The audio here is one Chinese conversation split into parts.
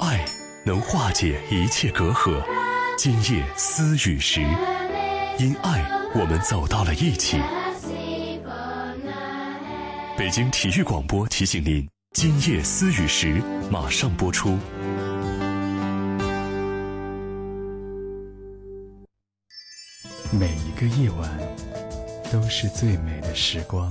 爱能化解一切隔阂。今夜思雨时，因爱我们走到了一起。北京体育广播提醒您：今夜思雨时马上播出。每一个夜晚都是最美的时光。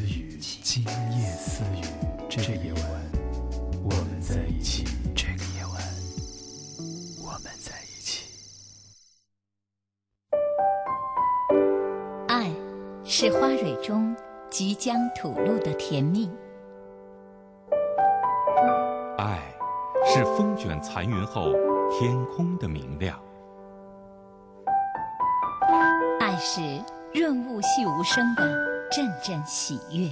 雨。今夜私语，这个夜晚我们在一起。这个夜晚我们在一起。爱，是花蕊中即将吐露的甜蜜。爱，是风卷残云后天空的明亮。爱是润物细无声的阵阵喜悦。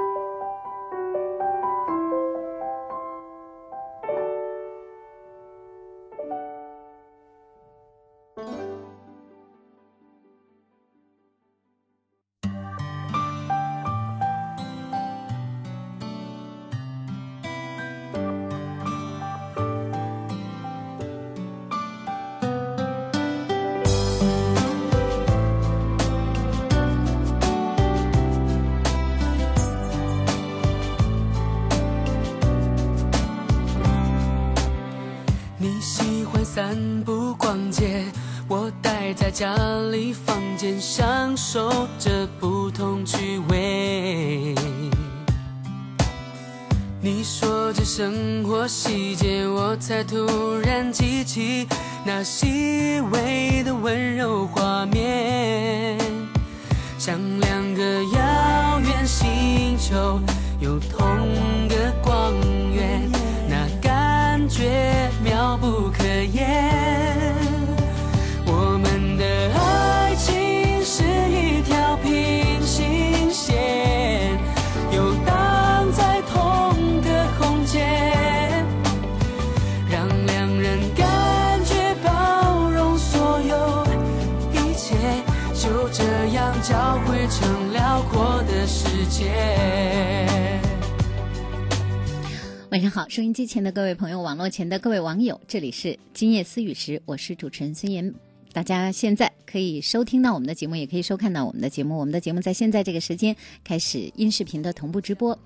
家里房间，享受着不同趣味。你说着生活细节，我才突然记起那细微的温柔画面，晚上好，收音机前的各位朋友，网络前的各位网友，这里是今夜思雨时，我是主持人孙岩。大家现在可以收听到我们的节目，也可以收看到我们的节目。我们的节目在现在这个时间开始音视频的同步直播。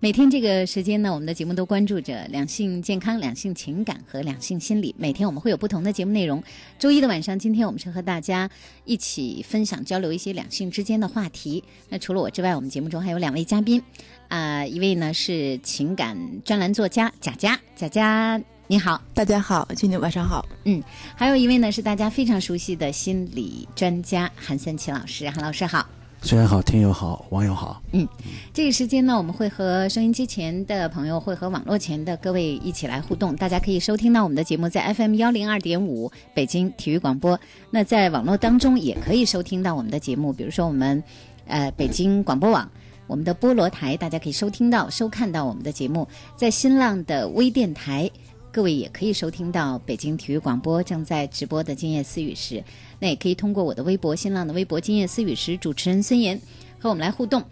每天这个时间呢，我们的节目都关注着两性健康、两性情感和两性心理。每天我们会有不同的节目内容。周一的晚上，今天我们是和大家一起分享交流一些两性之间的话题。那除了我之外，我们节目中还有两位嘉宾，啊，一位呢是情感专栏作家贾佳，贾佳你好，大家好，今天晚上好。嗯，还有一位呢是大家非常熟悉的心理专家韩三奇老师，韩老师好。虽然好，听友好，网友好。嗯，这个时间呢，我们会和收音机前的朋友，会和网络前的各位一起来互动。大家可以收听到我们的节目在 FM 幺零二点五北京体育广播。那在网络当中也可以收听到我们的节目，比如说我们呃北京广播网，我们的菠萝台，大家可以收听到、收看到我们的节目。在新浪的微电台，各位也可以收听到北京体育广播正在直播的《今夜思雨时》。那也可以通过我的微博、新浪的微博“今夜思雨时”主持人孙岩和我们来互动。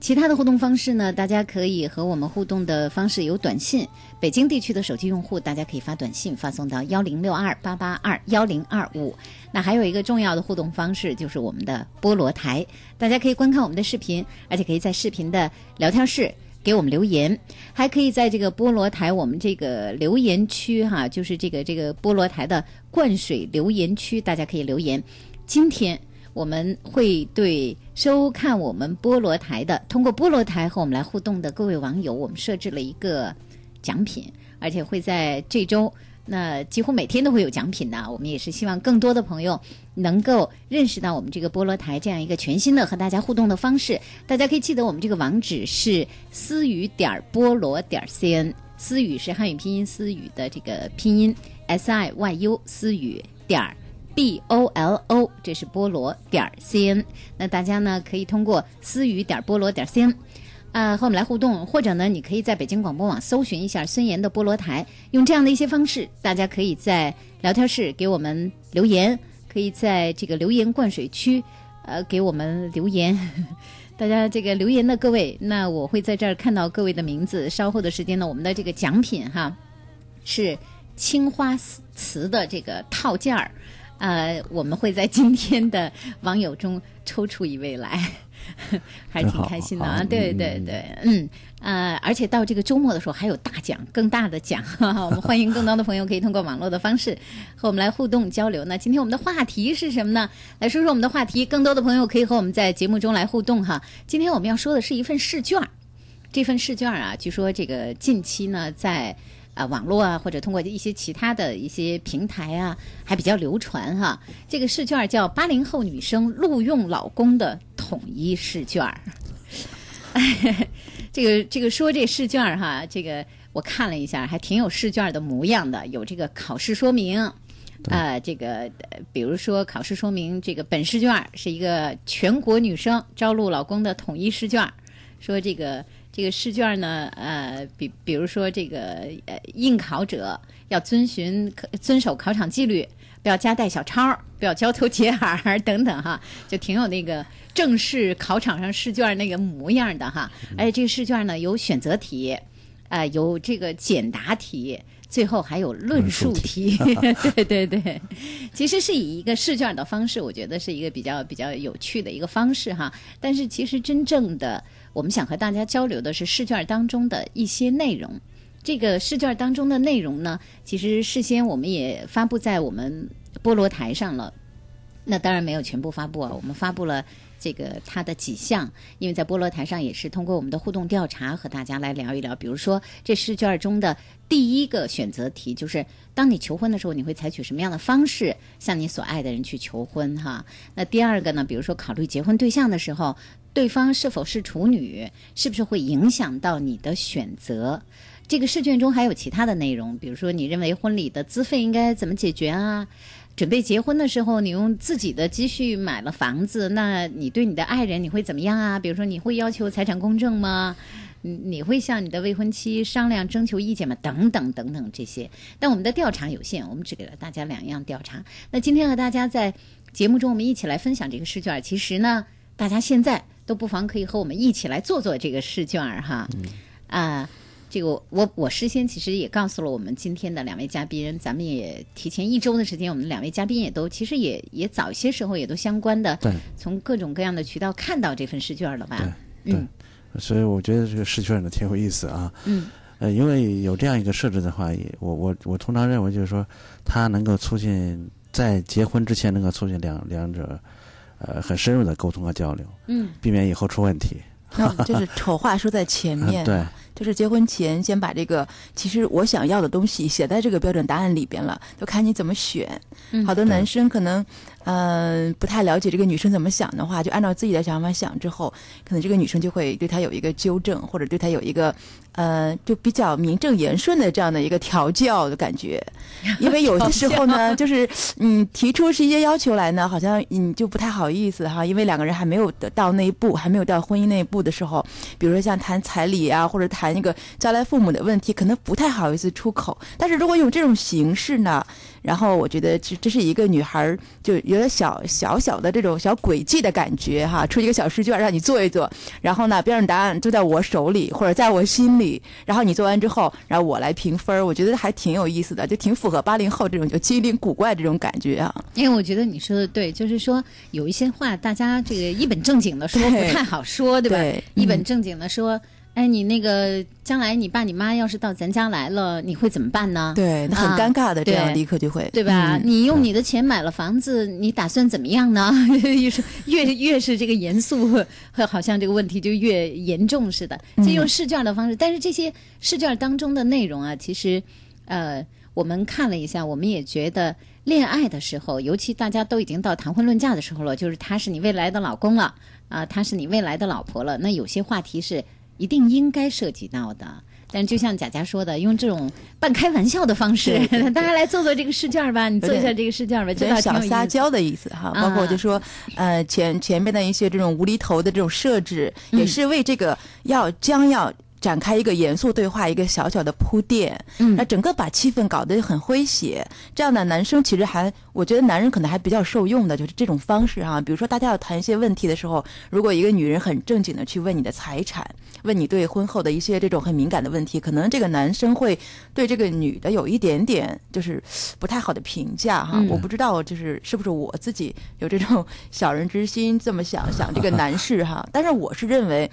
其他的互动方式呢？大家可以和我们互动的方式有短信，北京地区的手机用户大家可以发短信发送到幺零六二八八二幺零二五。那还有一个重要的互动方式就是我们的菠萝台，大家可以观看我们的视频，而且可以在视频的聊天室给我们留言，还可以在这个菠萝台我们这个留言区哈，就是这个这个菠萝台的灌水留言区，大家可以留言。今天我们会对收看我们菠萝台的，通过菠萝台和我们来互动的各位网友，我们设置了一个奖品，而且会在这周。那几乎每天都会有奖品的，我们也是希望更多的朋友能够认识到我们这个菠萝台这样一个全新的和大家互动的方式。大家可以记得我们这个网址是思雨点菠萝点 cn，思雨是汉语拼音思雨的这个拼音 s i y u 思雨点 b o l o，这是菠萝点 cn。那大家呢可以通过思雨点菠萝点 cn。呃，和我们来互动，或者呢，你可以在北京广播网搜寻一下孙岩的菠萝台，用这样的一些方式，大家可以在聊天室给我们留言，可以在这个留言灌水区，呃，给我们留言。大家这个留言的各位，那我会在这儿看到各位的名字。稍后的时间呢，我们的这个奖品哈，是青花瓷的这个套件儿，呃，我们会在今天的网友中抽出一位来。还挺开心的啊！对对对，嗯呃，而且到这个周末的时候还有大奖，更大的奖。哈哈我们欢迎更多的朋友可以通过网络的方式和我们来互动交流。那今天我们的话题是什么呢？来说说我们的话题。更多的朋友可以和我们在节目中来互动哈。今天我们要说的是一份试卷，这份试卷啊，据说这个近期呢在。啊，网络啊，或者通过一些其他的一些平台啊，还比较流传哈。这个试卷叫八零后女生录用老公的统一试卷儿。这个这个说这试卷儿哈，这个我看了一下，还挺有试卷的模样的，有这个考试说明啊，这个比如说考试说明，这个本试卷是一个全国女生招录老公的统一试卷，说这个。这个试卷呢，呃，比比如说这个呃，应考者要遵循遵守考场纪律，不要夹带小抄，不要交头接耳 等等哈，就挺有那个正式考场上试卷那个模样的哈。而且这个试卷呢有选择题，啊，有这个简答题，最后还有论述题。对对对，其实是以一个试卷的方式，我觉得是一个比较比较有趣的一个方式哈。但是其实真正的。我们想和大家交流的是试卷当中的一些内容。这个试卷当中的内容呢，其实事先我们也发布在我们菠萝台上了。那当然没有全部发布啊，我们发布了这个它的几项，因为在菠萝台上也是通过我们的互动调查和大家来聊一聊。比如说，这试卷中的第一个选择题就是：当你求婚的时候，你会采取什么样的方式向你所爱的人去求婚？哈。那第二个呢？比如说，考虑结婚对象的时候。对方是否是处女，是不是会影响到你的选择？这个试卷中还有其他的内容，比如说你认为婚礼的资费应该怎么解决啊？准备结婚的时候，你用自己的积蓄买了房子，那你对你的爱人你会怎么样啊？比如说你会要求财产公证吗？你你会向你的未婚妻商量征求意见吗？等等等等这些。但我们的调查有限，我们只给了大家两样调查。那今天和大家在节目中，我们一起来分享这个试卷。其实呢，大家现在。都不妨可以和我们一起来做做这个试卷儿哈，啊，这个我我事先其实也告诉了我们今天的两位嘉宾，咱们也提前一周的时间，我们两位嘉宾也都其实也也早些时候也都相关的，对，从各种各样的渠道看到这份试卷了吧？对，嗯，所以我觉得这个试卷呢挺有意思啊，嗯，呃，因为有这样一个设置的话，也我我我通常认为就是说，它能够促进在结婚之前能够促进两两者。呃，很深入的沟通和交流，嗯，避免以后出问题。就是丑话说在前面，对，就是结婚前先把这个其实我想要的东西写在这个标准答案里边了，就看你怎么选。好多男生可能。嗯，不太了解这个女生怎么想的话，就按照自己的想法想之后，可能这个女生就会对他有一个纠正，或者对他有一个，呃，就比较名正言顺的这样的一个调教的感觉。因为有的时候呢，就是嗯，提出是一些要求来呢，好像你就不太好意思哈，因为两个人还没有到那一步，还没有到婚姻那一步的时候，比如说像谈彩礼啊，或者谈那个将来父母的问题，可能不太好意思出口。但是如果用这种形式呢？然后我觉得这这是一个女孩就有点小小小的这种小诡计的感觉哈，出一个小试卷让你做一做，然后呢标准答案就在我手里或者在我心里，然后你做完之后，然后我来评分，我觉得还挺有意思的，就挺符合八零后这种就机灵古怪这种感觉啊。因为我觉得你说的对，就是说有一些话大家这个一本正经的说不太好说，对吧？一本正经的说。哎，你那个将来你爸你妈要是到咱家来了，你会怎么办呢？对，那很啊尴尬的，这样对立刻就会，对吧？嗯你用你的钱买了房子，你打算怎么样呢？越是越越是这个严肃，好像这个问题就越严重似的。嗯就用试卷的方式，但是这些试卷当中的内容啊，其实呃，我们看了一下，我们也觉得恋爱的时候，尤其大家都已经到谈婚论嫁的时候了，就是他是你未来的老公了啊、他是你未来的老婆了，那有些话题是一定应该涉及到的。但就像贾佳说的，用这种半开玩笑的方式，大家来做做这个试卷吧，你做一下这个试卷吧，有这倒点小。撒娇的意思哈，啊包括就说，呃，前前面的一些这种无厘头的这种设置，嗯也是为这个要将要展开一个严肃对话一个小小的铺垫，嗯那整个把气氛搞得很诙谐。这样的男生其实还，我觉得男人可能还比较受用的，就是这种方式哈。比如说大家要谈一些问题的时候，如果一个女人很正经的去问你的财产，问你对婚后的一些这种很敏感的问题，可能这个男生会对这个女的有一点点就是不太好的评价哈。嗯我不知道就是是不是我自己有这种小人之心这么想想这个男士哈，但是我是认为。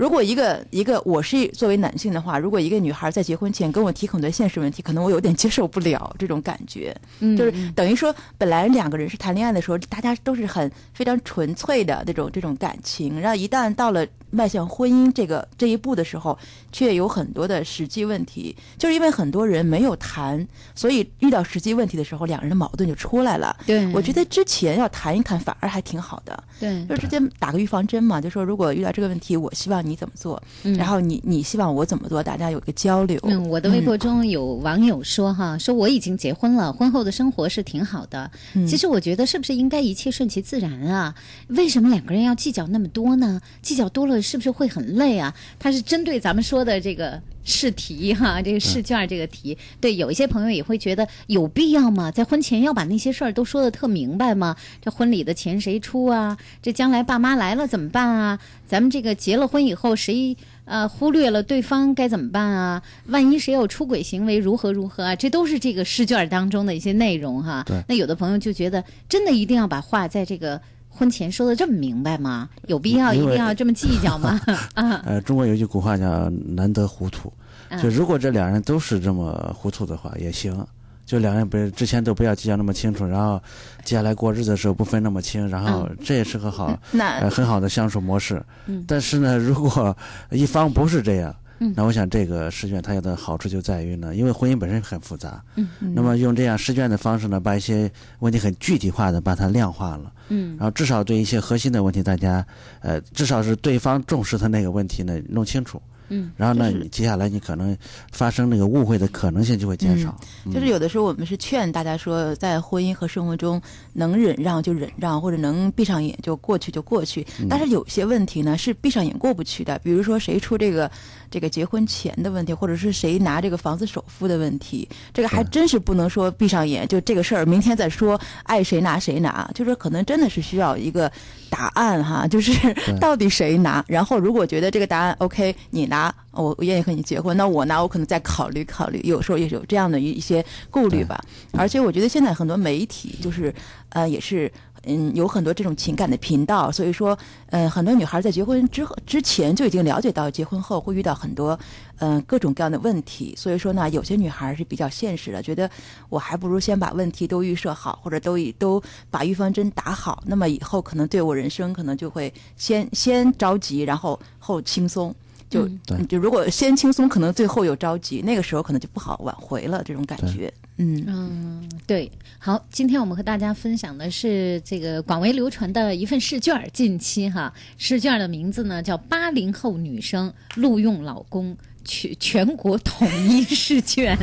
如果一个一个我是作为男性的话，如果一个女孩在结婚前跟我提很多现实问题，可能我有点接受不了这种感觉。嗯就是等于说，本来两个人是谈恋爱的时候，大家都是很非常纯粹的这种这种感情，然后一旦到了迈向婚姻这个这一步的时候，却有很多的实际问题，就是因为很多人没有谈，所以遇到实际问题的时候，两人的矛盾就出来了。对，我觉得之前要谈一谈，反而还挺好的，对，就直接打个预防针嘛，就说如果遇到这个问题，我希望你怎么做，嗯然后你你希望我怎么做，大家有一个交流。嗯，我的微博中有网友说哈，说我已经结婚了，婚后的生活是挺好的。嗯其实我觉得是不是应该一切顺其自然啊？为什么两个人要计较那么多呢？计较多了是不是会很累啊？他是针对咱们说的这个试题哈，这个试卷这个题，对，有一些朋友也会觉得有必要吗？在婚前要把那些事儿都说的特明白吗？这婚礼的钱谁出啊？这将来爸妈来了怎么办啊？咱们这个结了婚以后谁？呃，忽略了对方该怎么办啊？万一谁有出轨行为，如何如何啊？这都是这个试卷当中的一些内容哈。对那有的朋友就觉得，真的一定要把话在这个婚前说的这么明白吗？有必要一定要这么计较吗？啊，呃，中国有句古话叫“难得糊涂”，嗯就如果这两人都是这么糊涂的话也行，就两人不是之前都不要计较那么清楚，然后接下来过日子的时候不分那么清，然后这也是个好、那呃很好的相处模式。嗯但是呢，如果一方不是这样。嗯。那我想这个试卷它有的好处就在于呢，因为婚姻本身很复杂，嗯。那么用这样试卷的方式呢，把一些问题很具体化的把它量化了，嗯。然后至少对一些核心的问题，大家呃，至少是对方重视的那个问题呢弄清楚，嗯，然后呢，就是你接下来你可能发生那个误会的可能性就会减少。嗯。就是有的时候我们是劝大家说，在婚姻和生活中能忍让就忍让，或者能闭上眼就过去就过去。嗯。但是有些问题呢是闭上眼过不去的，比如说谁出这个这个结婚钱的问题，或者是谁拿这个房子首付的问题，这个还真是不能说闭上眼就这个事儿明天再说，爱谁拿谁拿，就是可能真的是需要一个答案哈，就是到底谁拿。然后如果觉得这个答案 OK，你拿，我我愿意和你结婚，那我拿我可能再考虑考虑，有时候也有这样的一一些顾虑吧。而且我觉得现在很多媒体就是呃也是。嗯，有很多这种情感的频道，所以说，呃，很多女孩在结婚之后之前就已经了解到，结婚后会遇到很多，嗯、各种各样的问题。所以说呢，有些女孩是比较现实的，觉得我还不如先把问题都预设好，或者都以都把预防针打好，那么以后可能对我人生可能就会先 先着急，然后后轻松。就、对就如果先轻松，可能最后有着急，那个时候可能就不好挽回了。这种感觉，嗯。嗯，对，好，今天我们和大家分享的是这个广为流传的一份试卷，近期哈，试卷的名字呢叫《八零后女生录用老公。全 全国统一试卷》，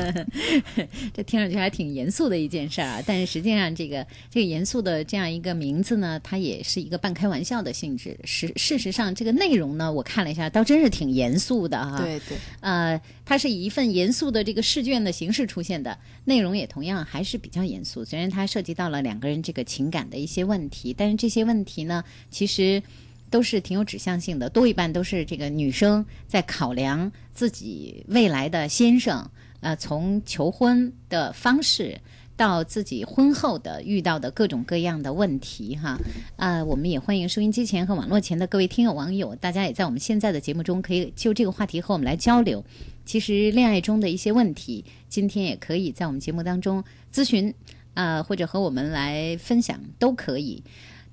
这听上去还挺严肃的一件事儿啊，但是实际上这个这个严肃的这样一个名字呢，它也是一个半开玩笑的性质。实事实上，这个内容呢，我看了一下，倒真是挺严肃的哈。对对，呃，它是以一份严肃的这个试卷的形式出现的，内容也同样还是比较严肃。虽然它涉及到了两个人这个情感的一些问题，但是这些问题呢，其实都是挺有指向性的，多一半都是这个女生在考量自己未来的先生，呃，从求婚的方式到自己婚后的遇到的各种各样的问题哈。呃，我们也欢迎收音机前和网络前的各位听友网友，大家也在我们现在的节目中可以就这个话题和我们来交流。其实恋爱中的一些问题，今天也可以在我们节目当中咨询啊、或者和我们来分享都可以。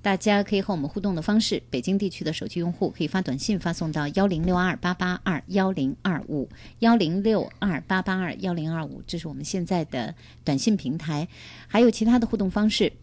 大家可以和我们互动的方式，北京地区的手机用户可以发短信发送到幺零六二八八二幺零二五幺零六二八八二幺零二五，这是我们现在的短信平台。还有其他的互动方式，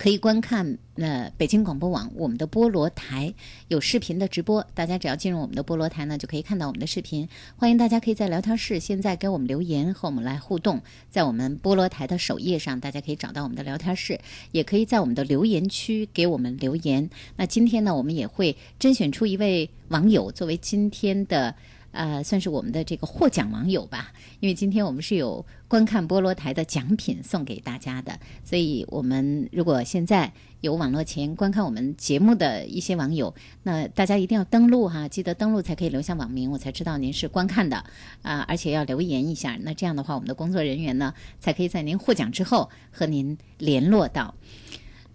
可以观看呃北京广播网我们的菠萝台有视频的直播，大家只要进入我们的菠萝台呢，就可以看到我们的视频。欢迎大家可以在聊天室现在给我们留言，和我们来互动。在我们菠萝台的首页上，大家可以找到我们的聊天室，也可以在我们的留言区给我们留言。那今天呢，我们也会甄选出一位网友作为今天的。呃，算是我们的这个获奖网友吧，因为今天我们是有观看菠萝台的奖品送给大家的，所以我们如果现在有网络前观看我们节目的一些网友，那大家一定要登录哈，记得登录才可以留下网名，我才知道您是观看的啊、而且要留言一下，那这样的话，我们的工作人员呢才可以在您获奖之后和您联络到。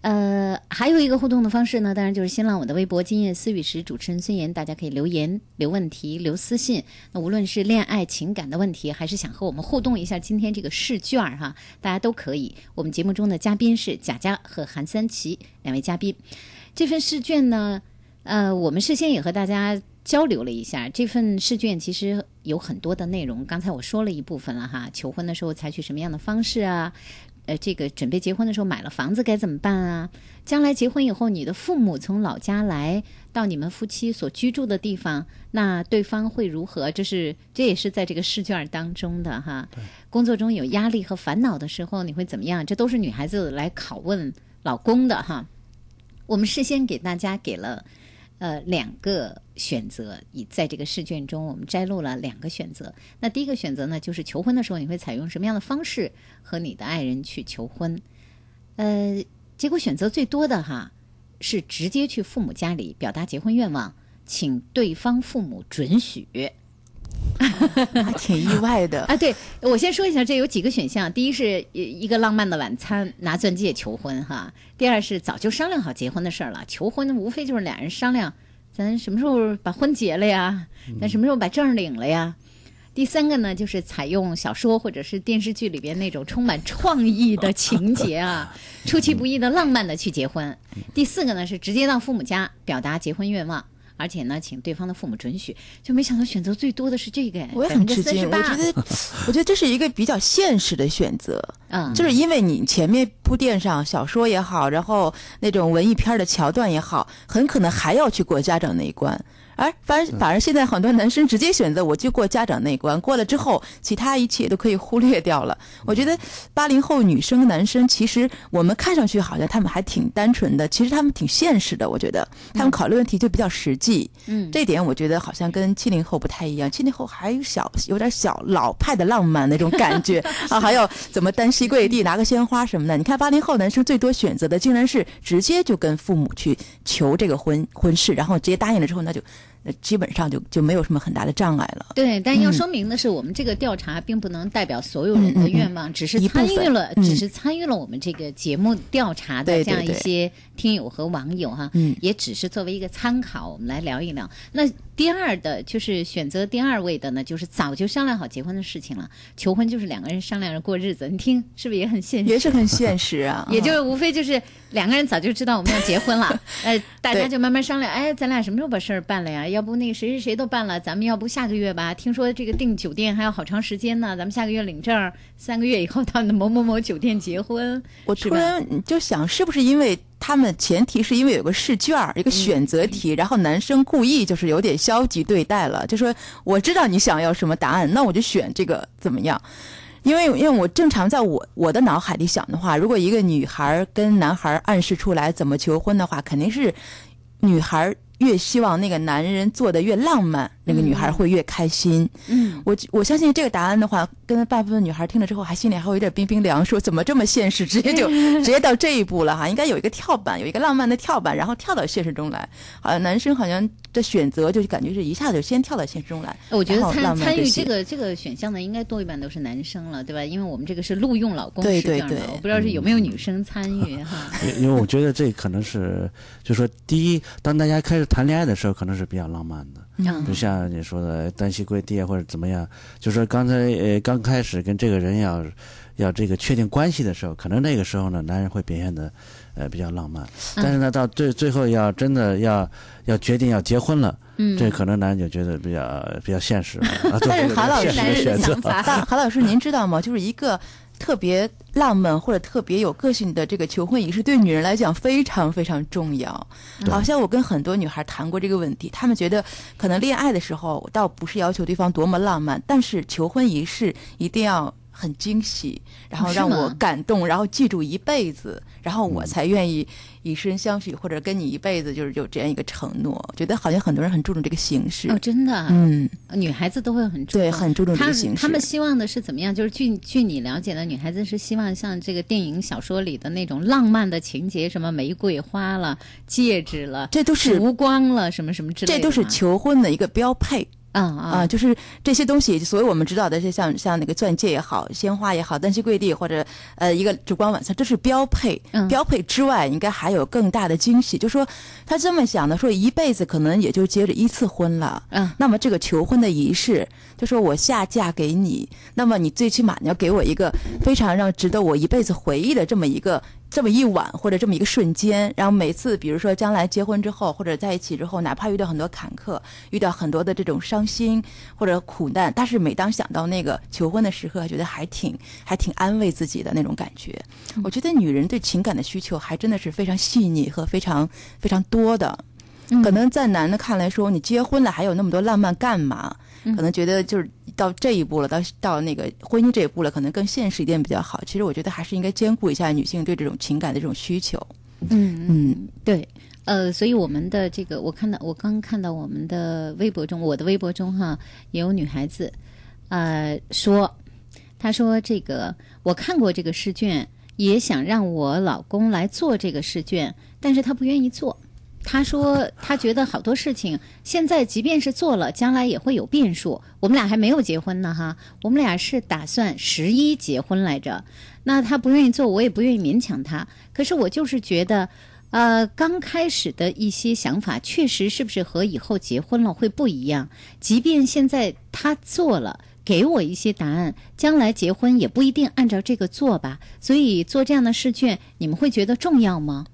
呃，还有一个互动的方式呢，当然就是新浪我的微博“今夜思雨时”，主持人孙岩，大家可以留言、留问题、留私信。那无论是恋爱情感的问题，还是想和我们互动一下今天这个试卷儿哈，大家都可以。我们节目中的嘉宾是贾佳和韩三奇两位嘉宾。这份试卷呢，呃，我们事先也和大家交流了一下，这份试卷其实有很多的内容。刚才我说了一部分了哈，求婚的时候采取什么样的方式啊？呃，这个准备结婚的时候买了房子该怎么办啊？将来结婚以后，你的父母从老家来到你们夫妻所居住的地方，那对方会如何？这是这也是在这个试卷当中的哈。工作中有压力和烦恼的时候，你会怎么样？这都是女孩子来拷问老公的哈。我们事先给大家给了呃两个选择，以在这个试卷中，我们摘录了两个选择。那第一个选择呢，就是求婚的时候，你会采用什么样的方式和你的爱人去求婚？呃，结果选择最多的哈是直接去父母家里表达结婚愿望，请对方父母准许。还 挺意外的。啊，对，我先说一下，这有几个选项。第一是一一个浪漫的晚餐，拿钻戒求婚哈；第二是早就商量好结婚的事儿了，求婚无非就是俩人商量，咱什么时候把婚结了呀？咱什么时候把证儿领了呀？第三个呢，就是采用小说或者是电视剧里边那种充满创意的情节啊，出其不意的浪漫的去结婚。第四个呢，是直接到父母家表达结婚愿望。而且呢，请对方的父母准许，就没想到选择最多的是这个，我也很吃惊，我觉得，我觉得这是一个比较现实的选择，嗯，就是因为你前面铺垫上小说也好，然后那种文艺片的桥段也好，很可能还要去过家长那一关。而反而反而现在很多男生直接选择我就过家长那一关，过了之后，其他一切都可以忽略掉了。我觉得八零后女生男生其实我们看上去好像他们还挺单纯的，其实他们挺现实的。我觉得他们考虑问题就比较实际。嗯，这点我觉得好像跟七零后不太一样，七零后还有小有点小老派的浪漫那种感觉 啊，还要怎么单膝跪地拿个鲜花什么的。你看八零后男生最多选择的竟然是直接就跟父母去求这个婚婚事，然后直接答应了之后，那就。基本上就就没有什么很大的障碍了。对，但要说明的是，我们这个调查并不能代表所有人的愿望，只是参与了，只是参与了我们这个节目调查的这样一些听友和网友哈，嗯也只是作为一个参考，我们来聊一聊。那第二的就是选择第二位的呢，就是早就商量好结婚的事情了，求婚就是两个人商量着过日子，你听是不是也很现实？也是很现实啊，也就是无非就是两个人早就知道我们要结婚了，呃，大家就慢慢商量，哎，咱俩什么时候把事儿办了呀？要不那个谁谁谁都办了，咱们要不下个月吧？听说这个订酒店还要好长时间呢，咱们下个月领证，三个月以后到某某某酒店结婚。我突然就想，是不是因为他们前提是因为有个试卷儿，一个选择题，然后男生故意就是有点消极对待了，就说我知道你想要什么答案，那我就选这个怎么样？因为因为我正常在我我的脑海里想的话，如果一个女孩跟男孩暗示出来怎么求婚的话，肯定是女孩越希望那个男人做的越浪漫，那个女孩会越开心。嗯，我我相信这个答案的话，跟大部分女孩听了之后，还心里还会有点冰冰凉，说怎么这么现实，直接就 直接到这一步了哈？应该有一个跳板，有一个浪漫的跳板，然后跳到现实中来。好像男生好像的选择就感觉是一下子就先跳到现实中来。我觉得参浪漫些参与这个这个选项的应该多一半都是男生了，对吧？因为我们这个是录用老公对对对我不知道是有没有女生参与哈。因因为我觉得这可能是，就说第一，当大家开始谈恋爱的时候，可能是比较浪漫的，嗯就像你说的单膝跪地啊或者怎么样，就说刚才呃刚开始跟这个人要要这个确定关系的时候，可能那个时候呢，男人会表现的呃比较浪漫，但是呢到最最后要真的要要决定要结婚了，嗯，这可能男人就觉得比较比较现实，啊，但是韩老师的选择。但 韩老师，您知道吗？就是一个特别浪漫或者特别有个性的这个求婚仪式，对女人来讲非常非常重要。好像我跟很多女孩谈过这个问题，她们觉得可能恋爱的时候倒不是要求对方多么浪漫，但是求婚仪式一定要。很惊喜，然后让我感动，然后记住一辈子，然后我才愿意以身相许，或者跟你一辈子，就是有这样一个承诺。我觉得好像很多人很注重这个形式，哦，真的啊，嗯，女孩子都会很注对，很注重这个形式。他们希望的是怎么样？就是据据你了解的，女孩子是希望像这个电影、小说里的那种浪漫的情节，什么玫瑰花了、戒指了、这都是烛光了，什么什么之类的。这都是求婚的一个标配啊啊、啊就是这些东西，所以我们知道的，就像像那个钻戒也好，鲜花也好，单膝跪地或者呃一个烛光晚餐，这是标配。嗯标配之外，应该还有更大的惊喜。就说他这么想的，说一辈子可能也就结着一次婚了。嗯那么这个求婚的仪式，就说我下嫁给你，那么你最起码你要给我一个非常让值得我一辈子回忆的这么一个这么一晚或者这么一个瞬间。然后每次比如说将来结婚之后或者在一起之后，哪怕遇到很多坎坷，遇到很多的这种伤心或者苦难，但是每当想到那个求婚的时刻，觉得还挺还挺安慰自己的那种感觉。我觉得女人对情感的需求还真的是非常细腻和非常非常多的。可能在男的看来说，你结婚了还有那么多浪漫干嘛？可能觉得就是到这一步了，到到那个婚姻这一步了，可能更现实一点比较好。其实我觉得还是应该兼顾一下女性对这种情感的这种需求。嗯嗯，对，呃，所以我们的这个，我看到我刚看到我们的微博中，我的微博中哈，也有女孩子，呃，说，她说这个我看过这个试卷，也想让我老公来做这个试卷，但是他不愿意做。他说他觉得好多事情现在即便是做了，将来也会有变数。我们俩还没有结婚呢哈，我们俩是打算十一结婚来着。那他不愿意做，我也不愿意勉强他。可是我就是觉得，呃，刚开始的一些想法，确实是不是和以后结婚了会不一样？即便现在他做了，给我一些答案，将来结婚也不一定按照这个做吧。所以做这样的试卷，你们会觉得重要吗？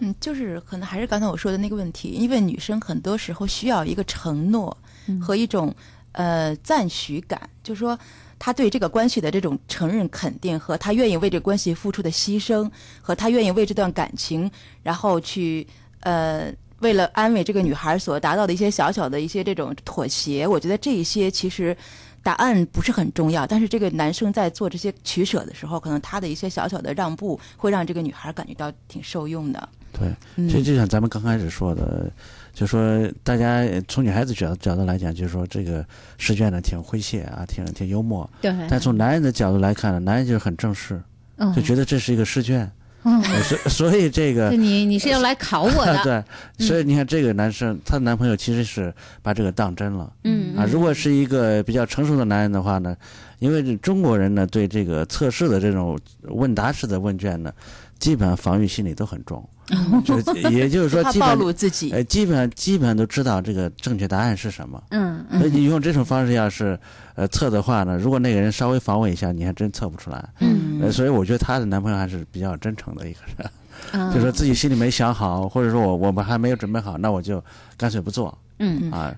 嗯，就是可能还是刚才我说的那个问题，因为女生很多时候需要一个承诺和一种、呃赞许感，就是说她对这个关系的这种承认、肯定和她愿意为这个关系付出的牺牲，和她愿意为这段感情，然后去呃。为了安慰这个女孩所达到的一些小小的一些这种妥协，我觉得这一些其实答案不是很重要，但是这个男生在做这些取舍的时候，可能他的一些小小的让步会让这个女孩感觉到挺受用的。对，嗯这就像咱们刚开始说的，就说大家从女孩子角角度来讲，就是说这个试卷呢挺诙谐啊，挺挺幽默。对，但从男人的角度来看呢，男人就是很正式，嗯就觉得这是一个试卷，嗯，呃所所以这个 就你你是要来考我的，对，所以你看这个男生，她的男朋友其实是把这个当真了。嗯啊，如果是一个比较成熟的男人的话呢，因为中国人呢对这个测试的这种问答式的问卷呢，基本上防御心理都很重，就 也就是说基本露自己。呃基本上基本上都知道这个正确答案是什么。嗯所以嗯你用这种方式要是呃测的话呢，如果那个人稍微防伪一下，你还真测不出来。嗯呃，所以我觉得她的男朋友还是比较真诚的一个人，嗯，就说自己心里没想好，或者说我我们还没有准备好，那我就干脆不做嗯。啊。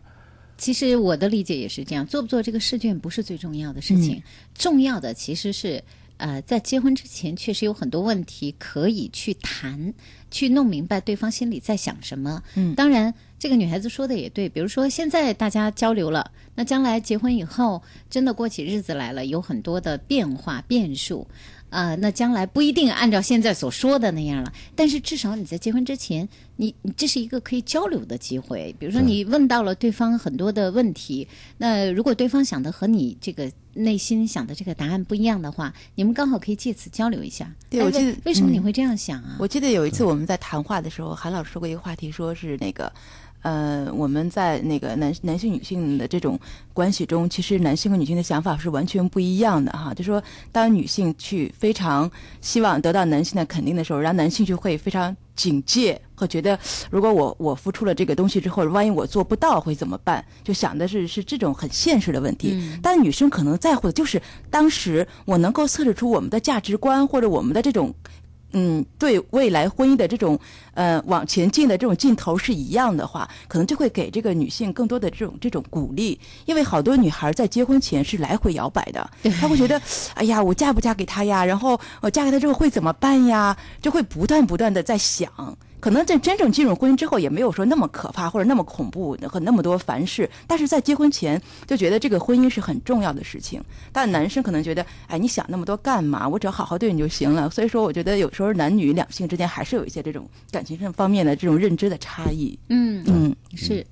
其实我的理解也是这样，做不做这个试卷不是最重要的事情，嗯重要的其实是，呃，在结婚之前确实有很多问题可以去谈，去弄明白对方心里在想什么。嗯当然，这个女孩子说的也对，比如说现在大家交流了，那将来结婚以后，真的过起日子来了，有很多的变化变数。啊、那将来不一定按照现在所说的那样了，但是至少你在结婚之前，你你这是一个可以交流的机会。比如说你问到了对方很多的问题，那如果对方想的和你这个内心想的这个答案不一样的话，你们刚好可以借此交流一下。对我记得嗯为什么你会这样想啊？我记得有一次我们在谈话的时候，韩老师说过一个话题，说是那个，呃，我们在那个男男性女性的这种关系中，其实男性和女性的想法是完全不一样的哈。就说当女性去非常希望得到男性的肯定的时候，然后男性就会非常警戒，会觉得如果我我付出了这个东西之后，万一我做不到会怎么办？就想的是是这种很现实的问题。嗯但女生可能在乎的就是当时我能够测试出我们的价值观或者我们的这种。嗯，对未来婚姻的这种呃往前进的这种劲头是一样的话，可能就会给这个女性更多的这种这种鼓励，因为好多女孩在结婚前是来回摇摆的，她会觉得，哎呀，我嫁不嫁给他呀？然后我嫁给他之后会怎么办呀？就会不断不断的在想。可能在真正进入婚姻之后，也没有说那么可怕或者那么恐怖和那么多烦事，但是在结婚前就觉得这个婚姻是很重要的事情。但男生可能觉得，哎，你想那么多干嘛？我只要好好对你就行了。所以说，我觉得有时候男女两性之间还是有一些这种感情上方面的这种认知的差异。嗯嗯，是，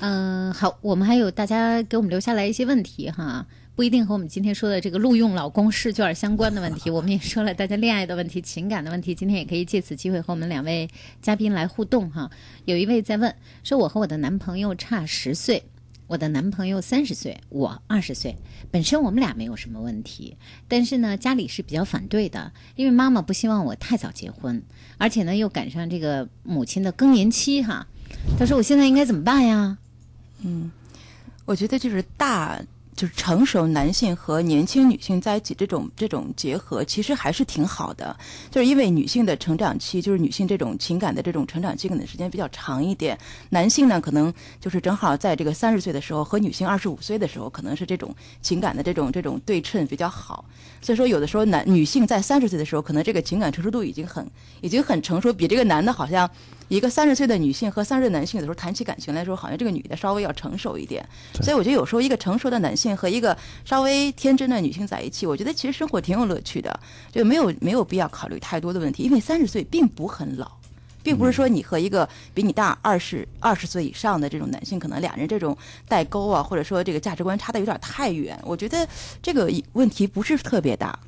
嗯、好，我们还有大家给我们留下来一些问题哈，不一定和我们今天说的这个录用老公试卷相关的问题，我们也说了大家恋爱的问题、情感的问题，今天也可以借此机会和我们两位嘉宾来互动哈。有一位在问说，我和我的男朋友差十岁。我的男朋友三十岁，我二十岁，本身我们俩没有什么问题，但是呢，家里是比较反对的，因为妈妈不希望我太早结婚，而且呢又赶上这个母亲的更年期哈。他说我现在应该怎么办呀？嗯我觉得就是大。就是成熟男性和年轻女性在一起这种这种结合，其实还是挺好的。就是因为女性的成长期，就是女性这种情感的这种成长期可能时间比较长一点，男性呢可能就是正好在这个三十岁的时候和女性二十五岁的时候，可能是这种情感的这种这种对称比较好。所以说，有的时候男女性在三十岁的时候，可能这个情感成熟度已经很已经很成熟，比这个男的好像一个三十岁的女性和三十岁的男性有的时候谈起感情来说，好像这个女的稍微要成熟一点。所以我觉得有时候一个成熟的男性和一个稍微天真的女性在一起，我觉得其实生活挺有乐趣的，就没有没有必要考虑太多的问题，因为三十岁并不很老。并不是说你和一个比你大二十二十岁以上的这种男性，可能俩人这种代沟啊，或者说这个价值观差的有点太远。我觉得这个问题不是特别大。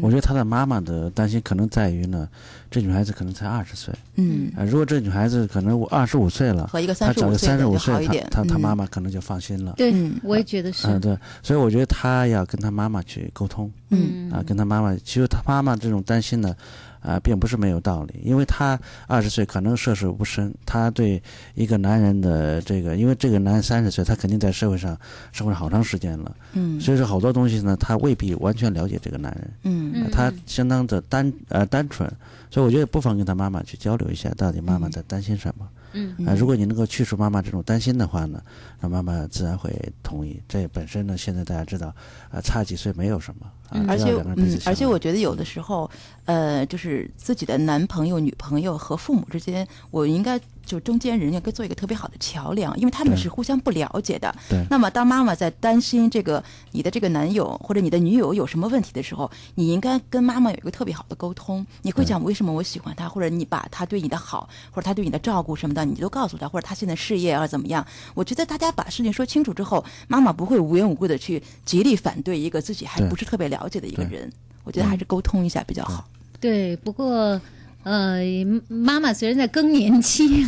我觉得他的妈妈的担心可能在于呢，这女孩子可能才二十岁，嗯，啊，如果这女孩子可能我二十五岁了，和一个她找个35岁的三十五岁，她她她嗯。妈妈可能就放心了。对，嗯。我也觉得是。嗯，对，所以我觉得她要跟她妈妈去沟通，嗯。啊，跟她妈妈，其实她妈妈这种担心呢，啊，并不是没有道理，因为他二十岁可能涉世不深，他对一个男人的这个，因为这个男人三十岁，他肯定在社会上生活了好长时间了，嗯。所以说好多东西呢，他未必完全了解这个男人，嗯嗯。啊他相当的单呃单纯，所以我觉得不妨跟他妈妈去交流一下，到底妈妈在担心什么。嗯啊，如果你能够去除妈妈这种担心的话呢，那妈妈自然会同意。这本身呢，现在大家知道，啊，差几岁没有什么，而且嗯，而且我觉得有的时候，呃，就是自己的男朋友、女朋友和父母之间，我应该就中间人应该做一个特别好的桥梁，因为他们是互相不了解的。对那么当妈妈在担心这个你的这个男友或者你的女友有什么问题的时候，你应该跟妈妈有一个特别好的沟通。你会讲为什么我喜欢他，或者你把他对你的好，或者他对你的照顾什么的，你都告诉他，或者他现在事业啊怎么样？我觉得大家把事情说清楚之后，妈妈不会无缘无故的去极力反对一个自己还不是特别了解的一个人。我觉得还是沟通一下比较好。对，不过。呃，妈妈虽然在更年期，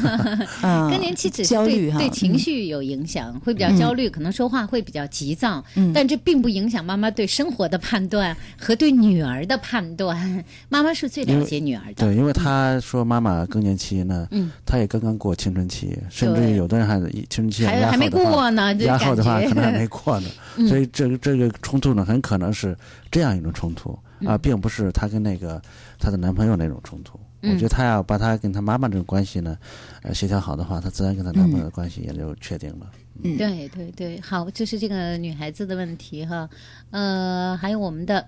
嗯，更年期只是对对情嗯。绪有影响，会比较焦虑，可能说话会比较急躁，嗯。但这并不影响妈妈对生活的判断和对女儿的判断。妈妈是最了解女儿的，对，因为她说妈妈更年期呢，嗯，她也刚刚过青春期，甚至于有的人还青春期压还还没过呢，压后的话可能还没过呢，嗯。所以这个这个冲突呢，很可能是这样一种冲突啊，嗯并不是她跟那个她的男朋友那种冲突。我嗯觉得她要把她跟她妈妈这种关系呢，呃，协调好的话，她自然跟她男朋友的关系也就确定了。嗯，对对对，好，就是这个女孩子的问题哈，呃，还有我们的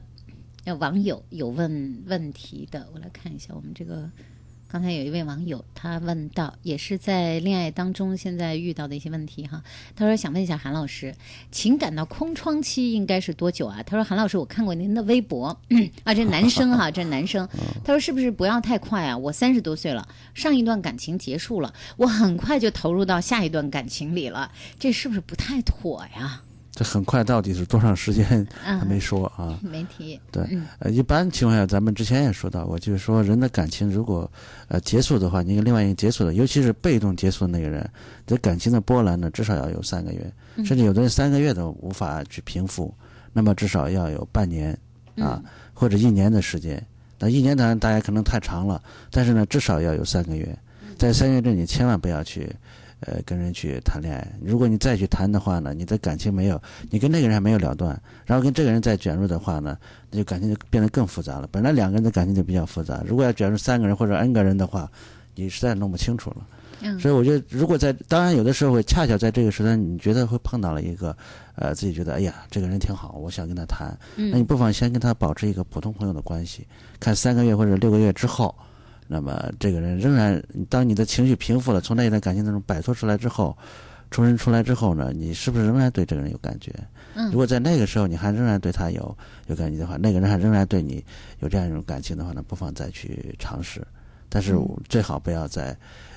呃网友有问问题的，我来看一下我们这个刚才有一位网友他问到，也是在恋爱当中现在遇到的一些问题哈。他说想问一下韩老师，情感的空窗期应该是多久啊？他说韩老师，我看过您的微博 啊，这男生哈，这男生，他说是不是不要太快啊？我三十多岁了，上一段感情结束了，我很快就投入到下一段感情里了，这是不是不太妥呀？这很快到底是多长时间还没说啊？没提。对，呃，一般情况下，咱们之前也说到过，就是说人的感情如果呃结束的话，你跟另外一个结束的，尤其是被动结束的那个人，这感情的波澜呢，至少要有三个月，甚至有的人三个月都无法去平复，那么至少要有半年啊，或者一年的时间。那一年当然大家可能太长了，但是呢，至少要有三个月，在三个月之内，你千万不要去。呃，跟人去谈恋爱，如果你再去谈的话呢，你的感情没有，你跟那个人还没有了断，然后跟这个人再卷入的话呢，那就感情就变得更复杂了。本来两个人的感情就比较复杂，如果要卷入三个人或者 N 个人的话，你实在弄不清楚了。嗯，所以我觉得，如果在当然有的时候会恰巧在这个时段，你觉得会碰到了一个，呃，自己觉得哎呀，这个人挺好，我想跟他谈，那你不妨先跟他保持一个普通朋友的关系，看三个月或者六个月之后。那么这个人仍然，当你的情绪平复了，从那一段感情当中摆脱出来之后，重新出来之后呢，你是不是仍然对这个人有感觉？嗯，如果在那个时候你还仍然对他有有感觉的话，那个人还仍然对你有这样一种感情的话呢，不妨再去尝试。但是最好不要在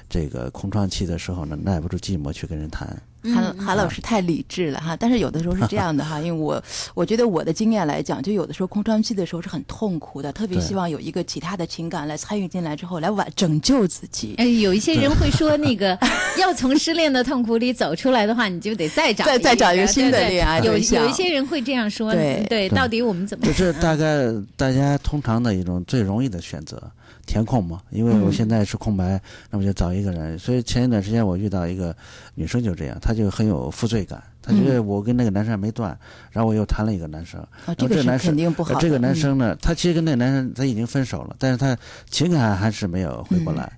这个空窗期的时候呢，耐不住寂寞去跟人谈。韩韩老师太理智了哈，但是有的时候是这样的哈，因为我我觉得我的经验来讲，就有的时候空窗期的时候是很痛苦的，特别希望有一个其他的情感来参与进来之后来挽拯救自己。哎，有一些人会说那个 要从失恋的痛苦里走出来的话，你就得再找再再找一个新的恋爱有有一些人会这样说，对对，到底我们怎么？这是大概大家通常的一种最容易的选择。填空嘛，因为我现在是空白，那么就找一个人。所以前一段时间我遇到一个女生就这样，她就很有负罪感，她觉得我跟那个男生没断，然后我又谈了一个男生。然后，这个男生肯定不好。这个男生呢，他其实跟那个男生他已经分手了，但是他情感还是没有回过来。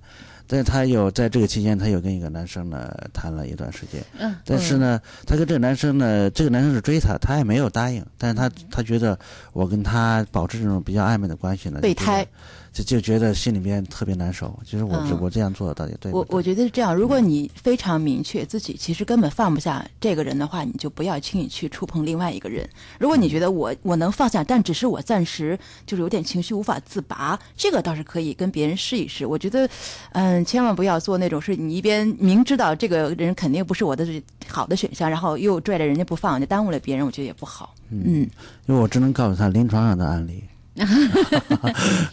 但是他又在这个期间，他又跟一个男生呢谈了一段时间。嗯。但是呢，他跟这个男生呢，这个男生是追她，他也没有答应。但是他他觉得我跟他保持这种比较暧昧的关系呢，备胎。就就觉得心里面特别难受。其实我我这样做到底对？我我觉得是这样。如果你非常明确自己其实根本放不下这个人的话，你就不要轻易去触碰另外一个人。如果你觉得我我能放下，但只是我暂时就是有点情绪无法自拔，这个倒是可以跟别人试一试。我觉得，嗯，千万不要做那种是你一边明知道这个人肯定不是我的好的选项，然后又拽着人家不放，就耽误了别人，我觉得也不好。嗯，因为我只能告诉他临床上的案例。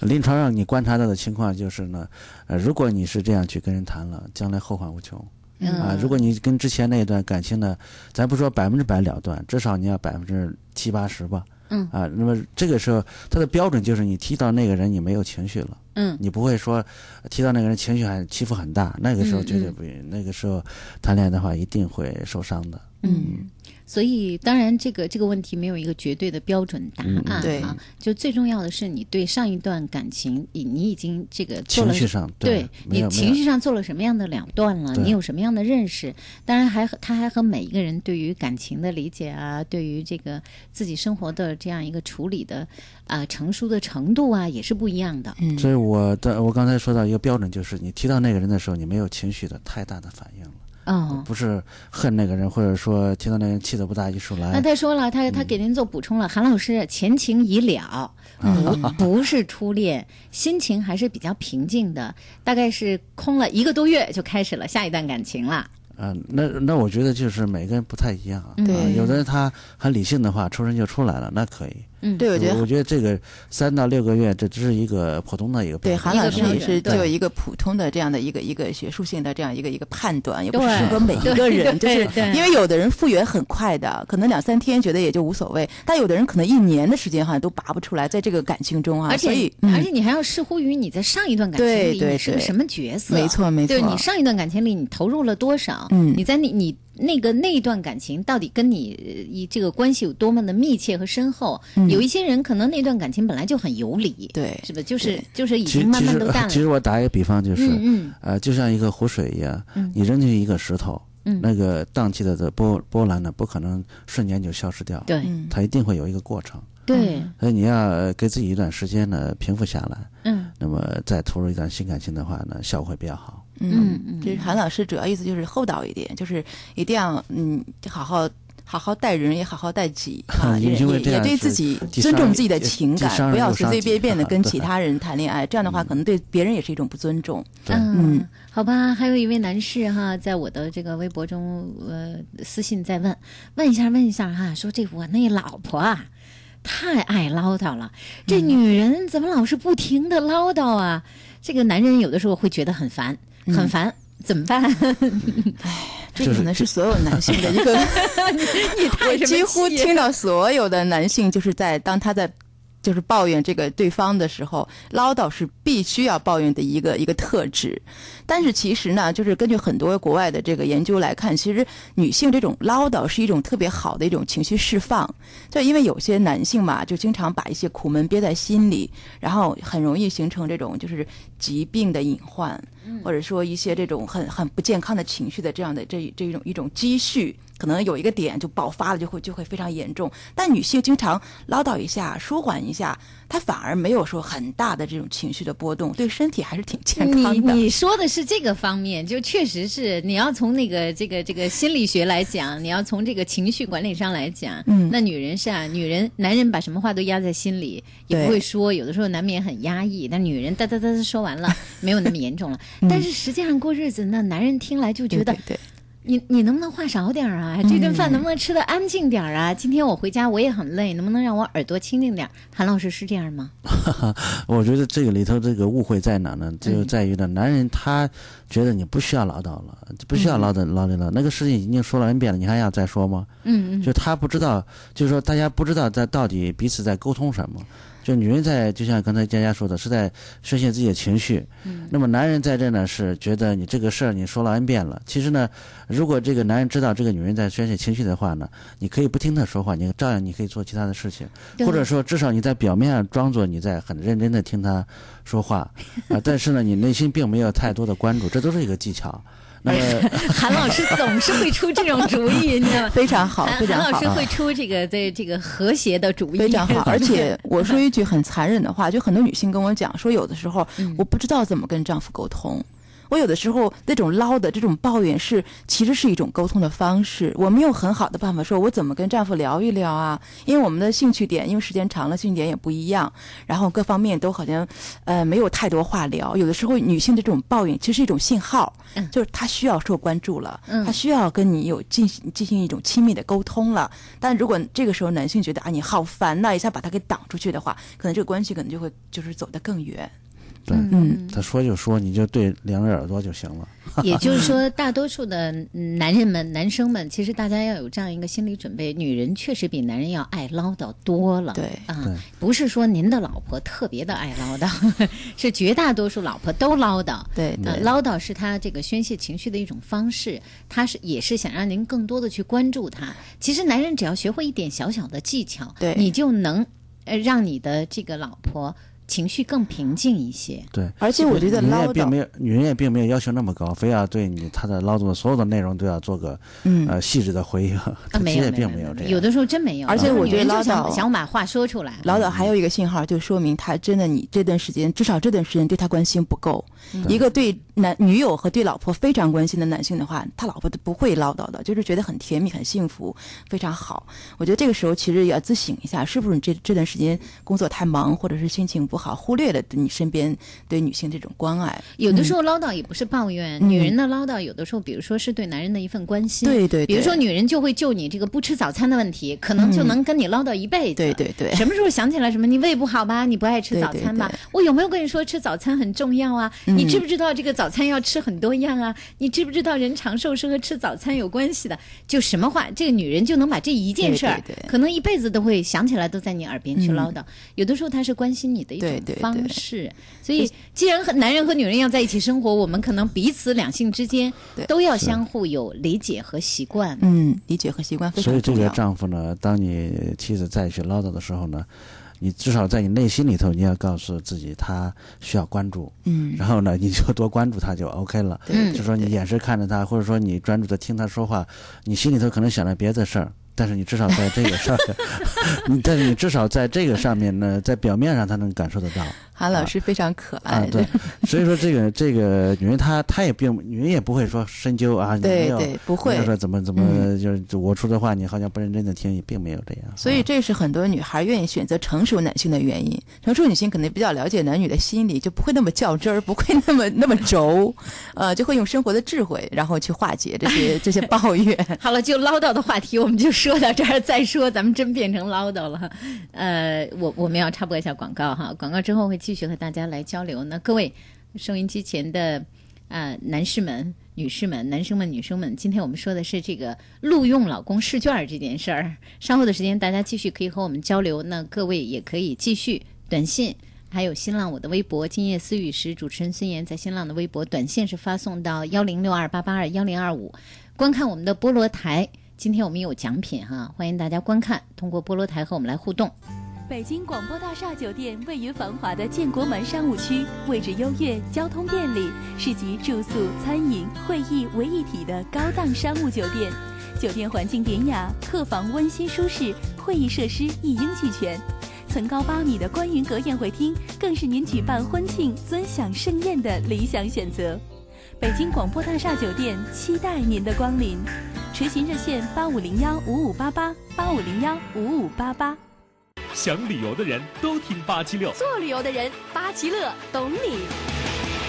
临床上你观察到的情况就是呢，呃，如果你是这样去跟人谈了，将来后患无穷。啊，如果你跟之前那一段感情呢，咱不说百分之百了断，至少你要百分之七八十吧。嗯。啊，那么这个时候他的标准就是你提到那个人你没有情绪了。嗯。你不会说提到那个人情绪还起伏很大，那个时候绝对不允。那个时候谈恋爱的话一定会受伤的。嗯。所以，当然，这个这个问题没有一个绝对的标准答案啊。就最重要的是，你对上一段感情，你你已经这个情绪上对你情绪上做了什么样的了断了？你有什么样的认识？当然，还他还和每一个人对于感情的理解啊，对于这个自己生活的这样一个处理的啊成熟的程度啊，也是不一样的。嗯，所以我的我刚才说到一个标准，就是你提到那个人的时候，你没有情绪的太大的反应了。哦，不是恨那个人，或者说听到那人气得不打一处来。那他说了，他他给您做补充了，韩老师前情已了，不不是初恋，心情还是比较平静的，大概是空了一个多月就开始了下一段感情了。啊，那那我觉得就是每个人不太一样啊。对，有的人他很理性的话，出生就出来了，那可以。嗯，对，我觉得我觉得这个三到六个月，这只是一个普通的一个对韩老师也是就一个普通的这样的一个一个学术性的这样一个一个判断，也不适合每一个人，就是因为有的人复原很快的，可能两三天觉得也就无所谓，但有的人可能一年的时间好像都拔不出来，在这个感情中啊，而且而且你还要视乎于你在上一段感情里你是个什么角色，没错没错，对你上一段感情里你投入了多少，嗯，你在你你。那个那一段感情到底跟你以这个关系有多么的密切和深厚？有一些人可能那段感情本来就很有理，对，是吧？就是就是已经慢慢都淡了。其实我打一个比方就是，呃，就像一个湖水一样，你扔进去一个石头，嗯那个荡起的的波波澜呢，不可能瞬间就消失掉，对，它一定会有一个过程。对，所以你要给自己一段时间呢，平复下来。嗯，那那么再投入一段新感情的话呢，效果会比较好。嗯嗯这韩老师主要意思就是厚道一点，就是一定要嗯好好好好待人，也好好待己啊，也对自己尊重自己的情感，不要随随便便的跟其他人谈恋爱，这样的话可能对别人也是一种不尊重。嗯嗯，好吧，还有一位男士哈，在我的这个微博中呃私信在问，问一下问一下哈，说这我那老婆啊。太爱唠叨了，这女人怎么老是不停的唠叨啊？这个男人有的时候会觉得很烦，很烦，怎么办？这可能是所有男性的一个，我几乎听到所有的男性就是在当他在。就是抱怨这个对方的时候，唠叨是必须要抱怨的一个一个特质。但是其实呢，就是根据很多国外的这个研究来看，其实女性这种唠叨是一种特别好的一种情绪释放。就因为有些男性嘛，就经常把一些苦闷憋在心里，然后很容易形成这种就是疾病的隐患，或者说一些这种很很不健康的情绪的这样的这这一种一种积蓄。可能有一个点就爆发了，就会就会非常严重。但女性经常唠叨一下、舒缓一下，她反而没有说很大的这种情绪的波动，对身体还是挺健康的。你你说的是这个方面，就确实是你要从那个这个这个心理学来讲，你要从这个情绪管理上来讲，嗯那女人是啊，女人男人把什么话都压在心里，也不会说，有的时候难免很压抑，但女人哒哒哒哒说完了，没有那么严重了。但是实际上过日子，那男人听来就觉得对对对你你能不能话少点儿啊？这顿饭能不能吃的安静点儿啊？今天我回家我也很累，能不能让我耳朵清静点儿？韩老师是这样吗？我觉得这个里头这个误会在哪呢？就在于呢，男人他觉得你不需要唠叨了，不需要唠叨唠叨了，那个事情已经说了 n 遍了，你还要再说吗？嗯嗯就他不知道，就是说大家不知道在到底彼此在沟通什么。就女人在，就像刚才佳佳说的，是在宣泄自己的情绪。嗯。那么男人在这呢，是觉得你这个事儿你说了 n 遍了。其实呢，如果这个男人知道这个女人在宣泄情绪的话呢，你可以不听她说话，你照样你可以做其他的事情，或者说至少你在表面上装作你在很认真的听她说话 啊、但是呢，你内心并没有太多的关注，这都是一个技巧。那么。韩老师总是会出这种主意，你知道吗？非常好，韩非常好韩老师。会出这个这这个和谐的主意，非常好，而且我说一句很残忍的话，就很多女性跟我讲说，有的时候嗯我不知道怎么跟丈夫沟通。我有的时候那种唠的这种抱怨是，其实是一种沟通的方式。我没有很好的办法说，我怎么跟丈夫聊一聊啊？因为我们的兴趣点，因为时间长了，兴趣点也不一样，然后各方面都好像，呃，没有太多话聊。有的时候女性的这种抱怨其实是一种信号，嗯就是她需要受关注了，嗯她需要跟你有进行进行一种亲密的沟通了。但如果这个时候男性觉得啊你好烦呐、一下把他给挡出去的话，可能这个关系可能就会就是走得更远。对，嗯他说就说，你就对两个耳朵就行了。也就是说，大多数的嗯男人们、男生们，其实大家要有这样一个心理准备：女人确实比男人要爱唠叨多了。对啊对，不是说您的老婆特别的爱唠叨，是绝大多数老婆都唠叨。对唠叨是他这个宣泄情绪的一种方式，他是也是想让您更多的去关注他。其实男人只要学会一点小小的技巧，对你就能呃让你的这个老婆情绪更平静一些。对，而且我觉得女人唠叨，也并没有，女人也并没有要求那么高，非要对你她的唠叨的所有的内容都要做个嗯，呃细致的回应，没有，其实也，并没有这样。有的时候真没有。而且我觉得唠叨想想把话说出来。唠叨还有一个信号，就说明他真的你这段时间，至少这段时间对他关心不够。一个对男女友和对老婆非常关心的男性的话，他老婆都不会唠叨的，就是觉得很甜蜜、很幸福，非常好。我觉得这个时候其实也要自省一下，是不是你这这段时间工作太忙，或者是心情不好，忽略了你身边对女性这种关爱。有的时候唠叨也不是抱怨，嗯女人的唠叨有的时候，比如说是对男人的一份关心。对对对比如说女人就会就你这个不吃早餐的问题，可能就能跟你唠叨一辈子。对对对什么时候想起来什么？你胃不好吧？你不爱吃早餐吧？对对对我有没有跟你说吃早餐很重要啊？嗯你知不知道这个早餐要吃很多样啊？你知不知道人长寿是和吃早餐有关系的？就什么话，这个女人就能把这一件事儿，对对对可能一辈子都会想起来，都在你耳边去唠叨。有的时候她是关心你的一种对对对方式。所以，既然和男人和女人要在一起生活，我们可能彼此两性之间都要相互有理解和习惯。嗯，理解和习惯非所以这个常重要。丈夫呢，当你妻子再去唠叨的时候呢，你至少在你内心里头，你要告诉自己，他需要关注，嗯，然后呢，你就多关注他就 OK 了。嗯就说你眼神看着他，或者说你专注的听他说话，你心里头可能想着别的事儿，但是你至少在这个上面，你但是你至少在这个上面呢，在表面上他能感受得到。韩老师非常可啊爱，，对，所以说这个这个女人她她也并女人也不会说深究啊，你没有对对，不会。说怎么怎么嗯就是我说的话你好像不认真的听，也并没有这样。所以啊这是很多女孩愿意选择成熟男性的原因。成熟女性可能比较了解男女的心理，就不会那么较真儿，不会那么那么轴，呃，就会用生活的智慧，然后去化解这些这些抱怨。好了，就唠叨的话题我们就说说到这儿，再说咱们真变成唠叨了。呃，我我们要插播一下广告哈，广告之后会继续和大家来交流。那各位收音机前的啊、呃男士们、女士们、男生们、女生们，今天我们说的是这个录用老公试卷儿这件事儿。稍后的时间大家继续可以和我们交流，那各位也可以继续短信。还有新浪我的微博“今夜思雨时”，主持人孙岩在新浪的微博短信是发送到幺零六二八八二幺零二五，观看我们的菠萝台。今天我们有奖品哈，欢迎大家观看，通过菠萝台和我们来互动。北京广播大厦酒店位于繁华的建国门商务区，位置优越，交通便利，是集住宿、餐饮、会议为一体的高档商务酒店。酒店环境典雅，客房温馨舒适，会议设施一应俱全。层高八米的观云阁宴会厅，更是您举办婚庆、尊享盛宴的理想选择。北京广播大厦酒店期待您的光临，垂询热线八五零幺五五八八八五零幺五五八八。想旅游的人都听八七六，做旅游的人，八七乐懂你。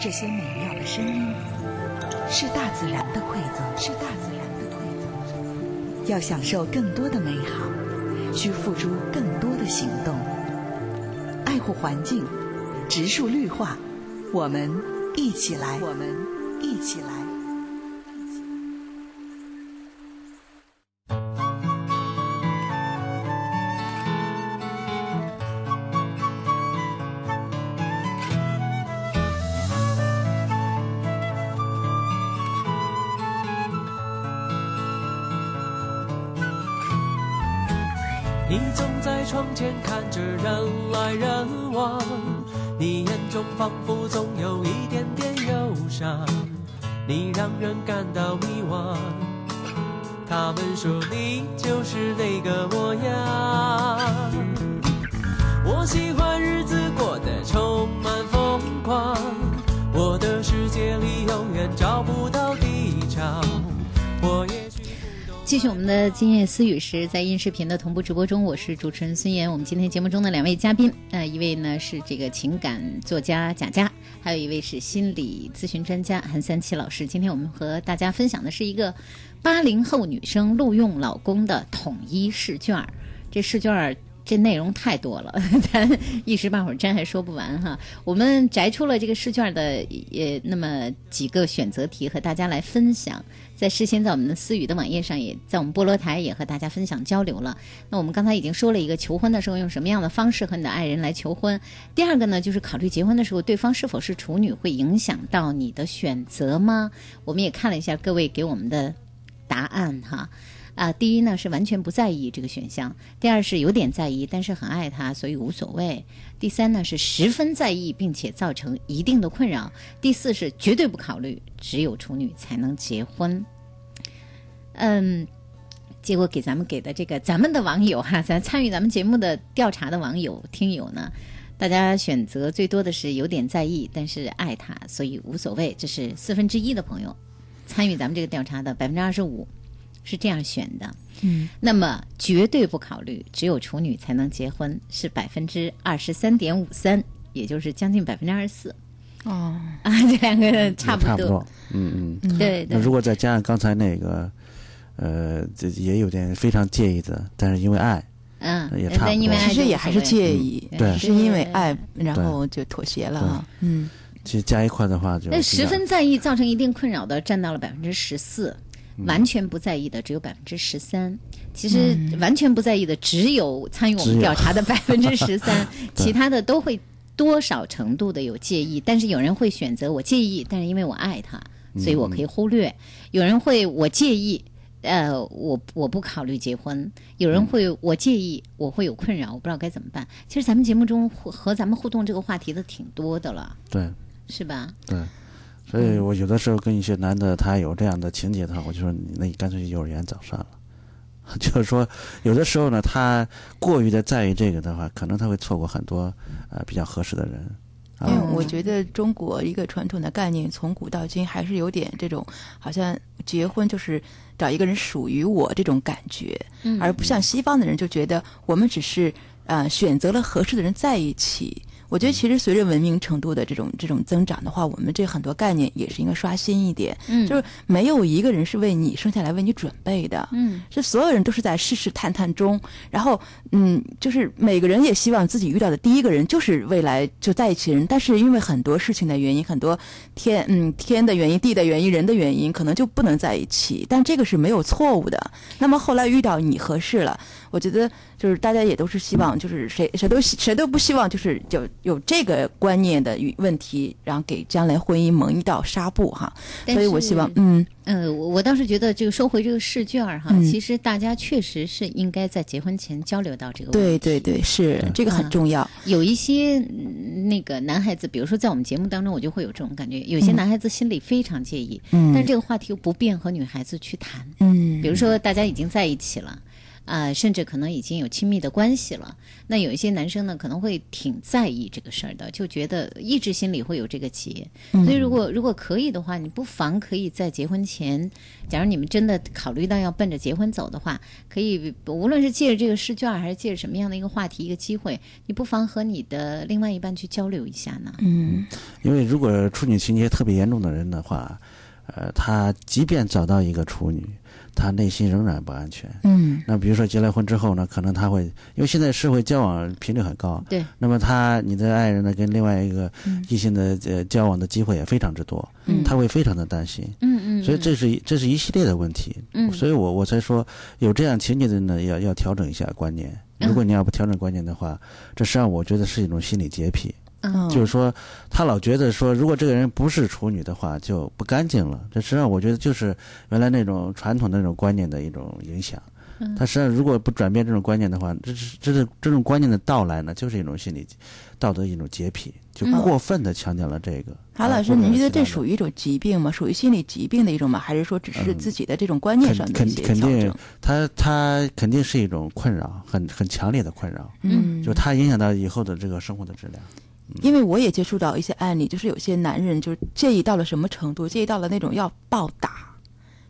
这些美妙的声音，是大自然的馈赠，是大自然的馈赠。要享受更多的美好，需付出更多的行动。爱护环境，植树绿化，我们一起来，我们一起来。感到迷惘。他们说你就是那个模样。我喜欢日子过得充满疯狂，我的世界里永远找不到低潮。我也继续我们的今夜私语时，在音视频的同步直播中，我是主持人孙岩。我们今天节目中的两位嘉宾，呃，一位呢是这个情感作家贾佳，还有一位是心理咨询专家韩三七老师。今天我们和大家分享的是一个八零后女生录用老公的统一试卷儿。这试卷儿这内容太多了，咱一时半会儿真还说不完哈。我们摘出了这个试卷的呃那么几个选择题和大家来分享，在事先在我们的思雨的网页上也在我们菠萝台也和大家分享交流了。那我们刚才已经说了一个求婚的时候用什么样的方式和你的爱人来求婚，第二个呢就是考虑结婚的时候对方是否是处女会影响到你的选择吗？我们也看了一下各位给我们的答案哈。啊，第一呢是完全不在意这个选项，第二是有点在意，但是很爱他，所以无所谓。第三呢是十分在意，并且造成一定的困扰。第四是绝对不考虑，只有处女才能结婚。嗯，结果给咱们给的这个咱们的网友哈，咱参与咱们节目的调查的网友听友呢，大家选择最多的是有点在意，但是爱他，所以无所谓。这是四分之一的朋友参与咱们这个调查的百分之二十五。是这样选的，嗯，那么绝对不考虑，只有处女才能结婚，是百分之二十三点五三，也就是将近百分之二十四。哦，啊，这两个差不多，差不多，嗯嗯，对对。那如果再加上刚才那个，呃，这也有点非常介意的，但是因为爱，嗯，也差不多。因为爱其实也还是介意，对，是因为爱，然后就妥协了啊，嗯。其实加一块的话就那十分在意造成一定困扰的占到了百分之十四，嗯完全不在意的只有百分之十三。其实完全不在意的只有参与我们调查的百分之十三，其他的都会多少程度的有介意。但是有人会选择我介意，但是因为我爱他，所以我可以忽略；有人会我介意。呃，我我不考虑结婚。有人会我介意，我会有困扰，我不知道该怎么办。其实咱们节目中和咱们互动这个话题的挺多的了，对是吧？对，所以我有的时候跟一些男的他有这样的情节的话，我就说你那你干脆去幼儿园早算了。就是说，有的时候呢，他过于的在意这个的话，可能他会错过很多呃比较合适的人。因为啊，我觉得中国一个传统的概念，从古到今还是有点这种，好像结婚就是找一个人属于我这种感觉，嗯而不像西方的人就觉得我们只是呃选择了合适的人在一起。我觉得其实随着文明程度的这种这种增长的话，我们这很多概念也是应该刷新一点。嗯就是没有一个人是为你生下来为你准备的。嗯，是所有人都是在试试探探中，然后嗯，就是每个人也希望自己遇到的第一个人就是未来就在一起的人，但是因为很多事情的原因，很多天嗯天的原因、地的原因、人的原因，可能就不能在一起。但这个是没有错误的。那么后来遇到你合适了，我觉得就是大家也都是希望，就是谁谁都希谁都不希望就是有有这个观念的与问题，然后给将来婚姻蒙一道纱布哈。所以我希望嗯。呃，我我倒是觉得这个收回这个试卷儿哈，嗯其实大家确实是应该在结婚前交流到这个问题。对对对，是这个很重要。有一些嗯那个男孩子，比如说在我们节目当中，我就会有这种感觉，有些嗯男孩子心里非常介意，嗯但是这个话题又不便和女孩子去谈。嗯比如说大家已经在一起了。啊、甚至可能已经有亲密的关系了。那有一些男生呢，可能会挺在意这个事儿的，就觉得一直心里会有这个结。嗯所以，如果如果可以的话，你不妨可以在结婚前，假如你们真的考虑到要奔着结婚走的话，可以无论是借着这个试卷，还是借着什么样的一个话题、一个机会，你不妨和你的另外一半去交流一下呢。嗯，因为如果处女情节特别严重的人的话，呃，他即便找到一个处女，他内心仍然不安全。嗯，那比如说结了婚之后呢，可能他会，因为现在社会交往频率很高，对，那么他你的爱人呢，跟另外一个嗯异性的呃交往的机会也非常之多，嗯他会非常的担心。嗯嗯，所以这是一这是一系列的问题，嗯所以我我才说有这样情节的人呢，要要调整一下观念。嗯如果你要不调整观念的话，这实际上我觉得是一种心理洁癖。嗯就是说，他老觉得说，如果这个人不是处女的话，就不干净了。这实际上我觉得就是原来那种传统的那种观念的一种影响。嗯他实际上如果不转变这种观念的话，这是这是这种观念的到来呢，就是一种心理道德一种洁癖，就嗯过分的强调了这个。韩老师，您觉得这属于一种疾病吗？属于心理疾病的一种吗？还是说只是自己的这种观念上的肯一些肯定？，他他肯定是一种困扰，很很强烈的困扰。嗯就他影响到以后的这个生活的质量。因为我也接触到一些案例，就是有些男人就是介意到了什么程度，介意到了那种要暴打。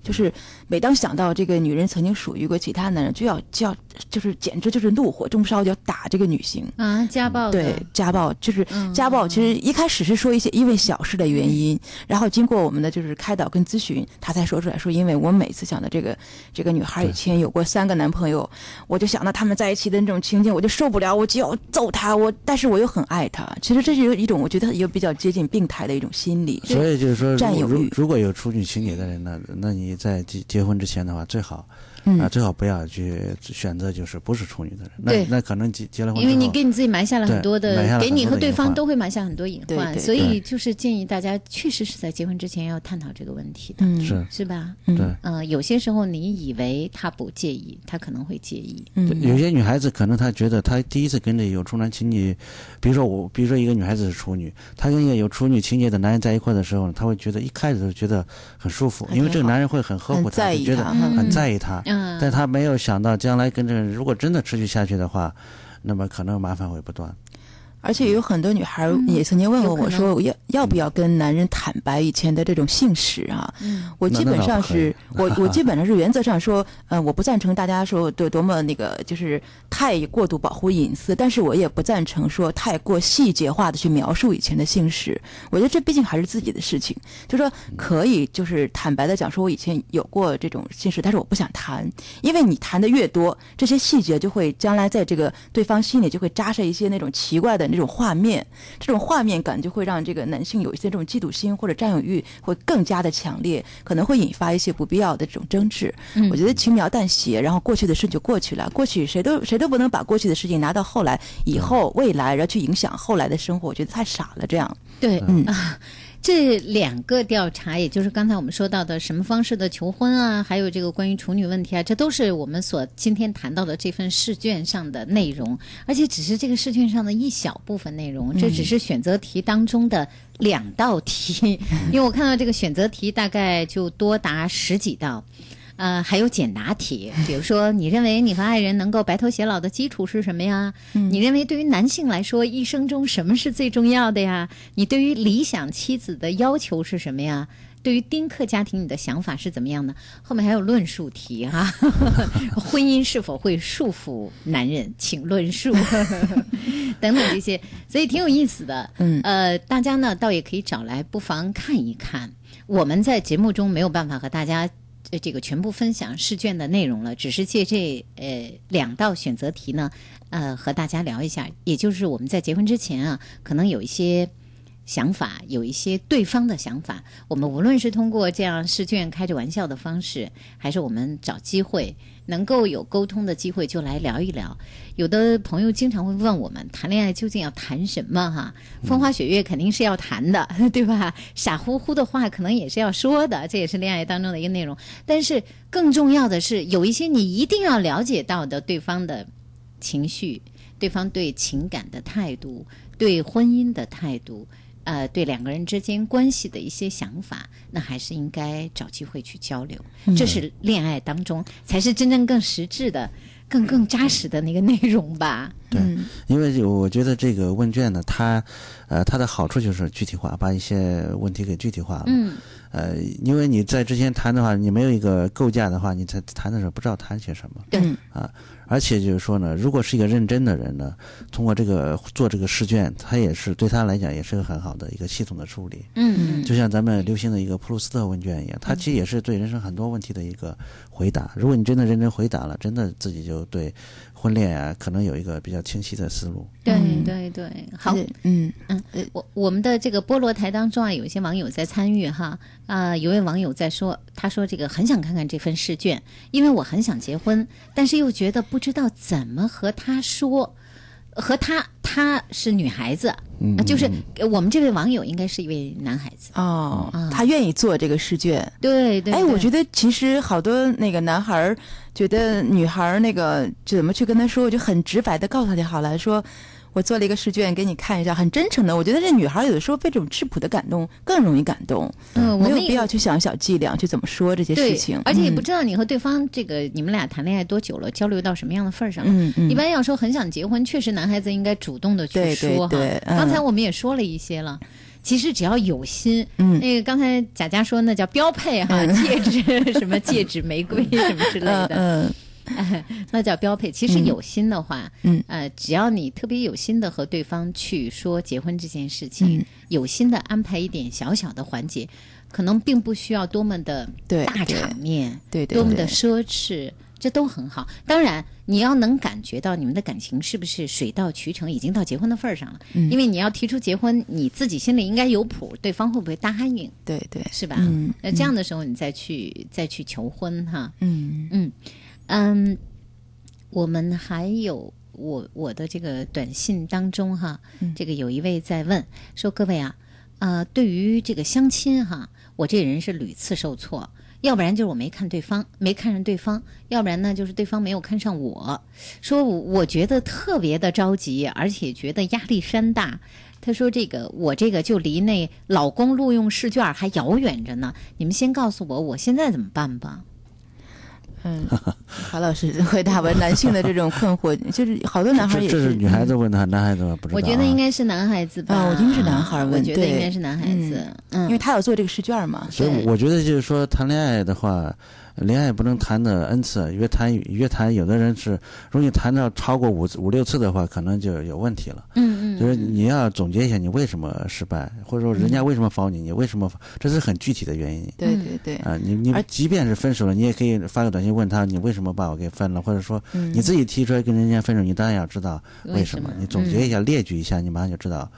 就是每当想到这个女人曾经属于过其他男人，就要就要就是简直就是怒火中烧，就要打这个女性。啊，家暴对家暴就是嗯家暴，其实一开始是说一些因为小事的原因，然后经过我们的就是开导跟咨询，他才说出来说，因为我每次想到这个这个女孩以前有过三个男朋友，我就想到他们在一起的那种情景，我就受不了，我就要揍他，我但是我又很爱他。其实这是一种我觉得一个比较接近病态的一种心理。所以就是说，占有欲。如果有处女情节的人呢，那你在结结婚之前的话，最好嗯啊，最好不要去选择就是不是处女的人。那对那可能结结了婚，因为你给你自己埋下了很多对埋下的，给你和对方都会埋下很多隐患，对对所以就是建议大家确实是在结婚之前要探讨这个问题的，嗯是是吧？嗯对。嗯、有些时候你以为他不介意，他可能会介意。对嗯有些女孩子可能她觉得她第一次跟这有重男情节，比如说我，比如说一个女孩子是处女，她跟一个有处女情节的男人在一块的时候呢，她会觉得一开始就觉得很舒服，因为这个男人会很呵护她，就觉得她很嗯在意她，嗯，但她没有想到将来跟这个人如果真的持续下去的话，那么可能麻烦会不断。而且有很多女孩嗯。也曾经问过我说，我要要不要跟男人坦白以前的这种性史啊？嗯。我基本上是我我基本上是原则上说，呃，我不赞成大家说多多么那个就是太过度保护隐私，但是我也不赞成说太过细节化的去描述以前的性史。我觉得这毕竟还是自己的事情，就说可以就是坦白的讲，说我以前有过这种性史，但是我不想谈，因为你谈的越多，这些细节就会将来在这个对方心里就会扎上一些那种奇怪的这种画面，这种画面感就会让这个男性有一些这种嫉妒心或者占有欲会更加的强烈，可能会引发一些不必要的这种争执。嗯。我觉得轻描淡写，然后过去的事就过去了，过去谁都谁都不能把过去的事情拿到后来、以后、未来，然后去影响后来的生活，我觉得太傻了。这样，对，嗯。啊，这两个调查，也就是刚才我们说到的什么方式的求婚啊，还有这个关于处女问题啊，这都是我们所今天谈到的这份试卷上的内容，而且只是这个试卷上的一小部分内容，这只是选择题当中的两道题，因为我看到这个选择题大概就多达十几道。呃，还有简答题，比如说，你认为你和爱人能够白头偕老的基础是什么呀？你认为对于男性来说，一生中什么是最重要的呀？你对于理想妻子的要求是什么呀？对于丁克家庭，你的想法是怎么样呢？后面还有论述题哈、婚姻是否会束缚男人？请论述 等等这些，所以挺有意思的。嗯呃，大家呢倒也可以找来，不妨看一看。我们在节目中没有办法和大家呃呃这个全部分享试卷的内容了，只是借这呃两道选择题呢，呃和大家聊一下。也就是我们在结婚之前啊，可能有一些想法，有一些对方的想法，我们无论是通过这样试卷开着玩笑的方式，还是我们找机会能够有沟通的机会，就来聊一聊。有的朋友经常会问我们，谈恋爱究竟要谈什么？哈，风花雪月肯定是要谈的，对吧？傻乎乎的话可能也是要说的，这也是恋爱当中的一个内容。但是更重要的是，有一些你一定要了解到的对方的情绪，对方对情感的态度，对婚姻的态度。呃，对两个人之间关系的一些想法，那还是应该找机会去交流。嗯这是恋爱当中才是真正更实质的、更更扎实的那个内容吧。对，因为我觉得这个问卷呢，它，呃，它的好处就是具体化，把一些问题给具体化了。嗯，呃，因为你在之前谈的话，你没有一个构架的话，你在谈的时候不知道谈些什么。对。啊，而且就是说呢，如果是一个认真的人呢，通过这个做这个试卷，他也是对他来讲也是个很好的一个系统的处理。嗯就像咱们流行的一个普鲁斯特问卷一样，它其实也是对人生很多问题的一个回答。如果你真的认真回答了，真的自己就对婚恋啊，可能有一个比较清晰的思路。对嗯。对对，好，嗯。嗯，我我们的这个菠萝台当中啊，有一些网友在参与哈啊、有位网友在说，他说这个很想看看这份试卷，因为我很想结婚，但是又觉得不知道怎么和他说，和他他是女孩子，嗯。啊就是呃我们这位网友应该是一位男孩子，哦，啊。他愿意做这个试卷。对对哎，我觉得得其实好多那个男孩儿觉得女孩儿那个怎么去跟他说，我就很直白的告诉他就好了，说我做了一个试卷给你看一下，很真诚的。我觉得这女孩有的时候被这种质朴的感动更容易感动，没有嗯我们也必要去想小伎俩去怎么说这些事情，而且也不嗯知道你和对方这个你们俩谈恋爱多久了，交流到什么样的份儿上了。嗯嗯一般要说很想结婚，确实男孩子应该主动的去说哈。刚才我们也说了一些了。其实只要有心，嗯那个刚才贾佳说那叫标配哈，戒指 什么戒指、玫瑰什么之类的，嗯哎 那叫标配。其实嗯有心的话，嗯呃，只要你特别有心的和对方去说结婚这件事情，嗯有心的安排一点小小的环节，可能并不需要多么的对大场面，对对多么的奢侈，这都很好。当然，你要能感觉到你们的感情是不是水到渠成，已经到结婚的份儿上了。嗯因为你要提出结婚，你自己心里应该有谱，对方会不会答应，对对是吧？嗯那这样的时候，你再去再去求婚哈。嗯嗯嗯，我们还有我我的这个短信当中哈，嗯这个有一位在问说，各位啊，呃，对于这个相亲哈，我这人是屡次受挫。要不然就是我没看对方，没看上对方；要不然呢，就是对方没有看上我。说我我觉得特别的着急，而且觉得压力山大。他说：“这个我这个就离那老公录用试卷还遥远着呢。你们先告诉我，我现在怎么办吧？”嗯，韩老师回答完男性的这种困惑，就是好多男孩也是。这是女孩子问的，男孩子不知道、我觉得应该是男孩子吧。啊，我听是男孩问，我觉得应该是男孩子，嗯，因为他要做这个试卷嘛。所以我觉得就是说谈恋爱的话，恋爱不能谈的 n 次，越谈越谈，有的人是容易谈到超过五五六次的话，可能就有问题了。嗯嗯，就是你要总结一下你为什么失败，或者说人家为什么防你，你为什么，这是很具体的原因。对对对。啊，你你即便是分手了，你也可以发个短信问他，你为什么把我给分了，或者说你自己提出来跟人家分手，你当然要知道为什么，你总结一下，列举一下，你马上就知道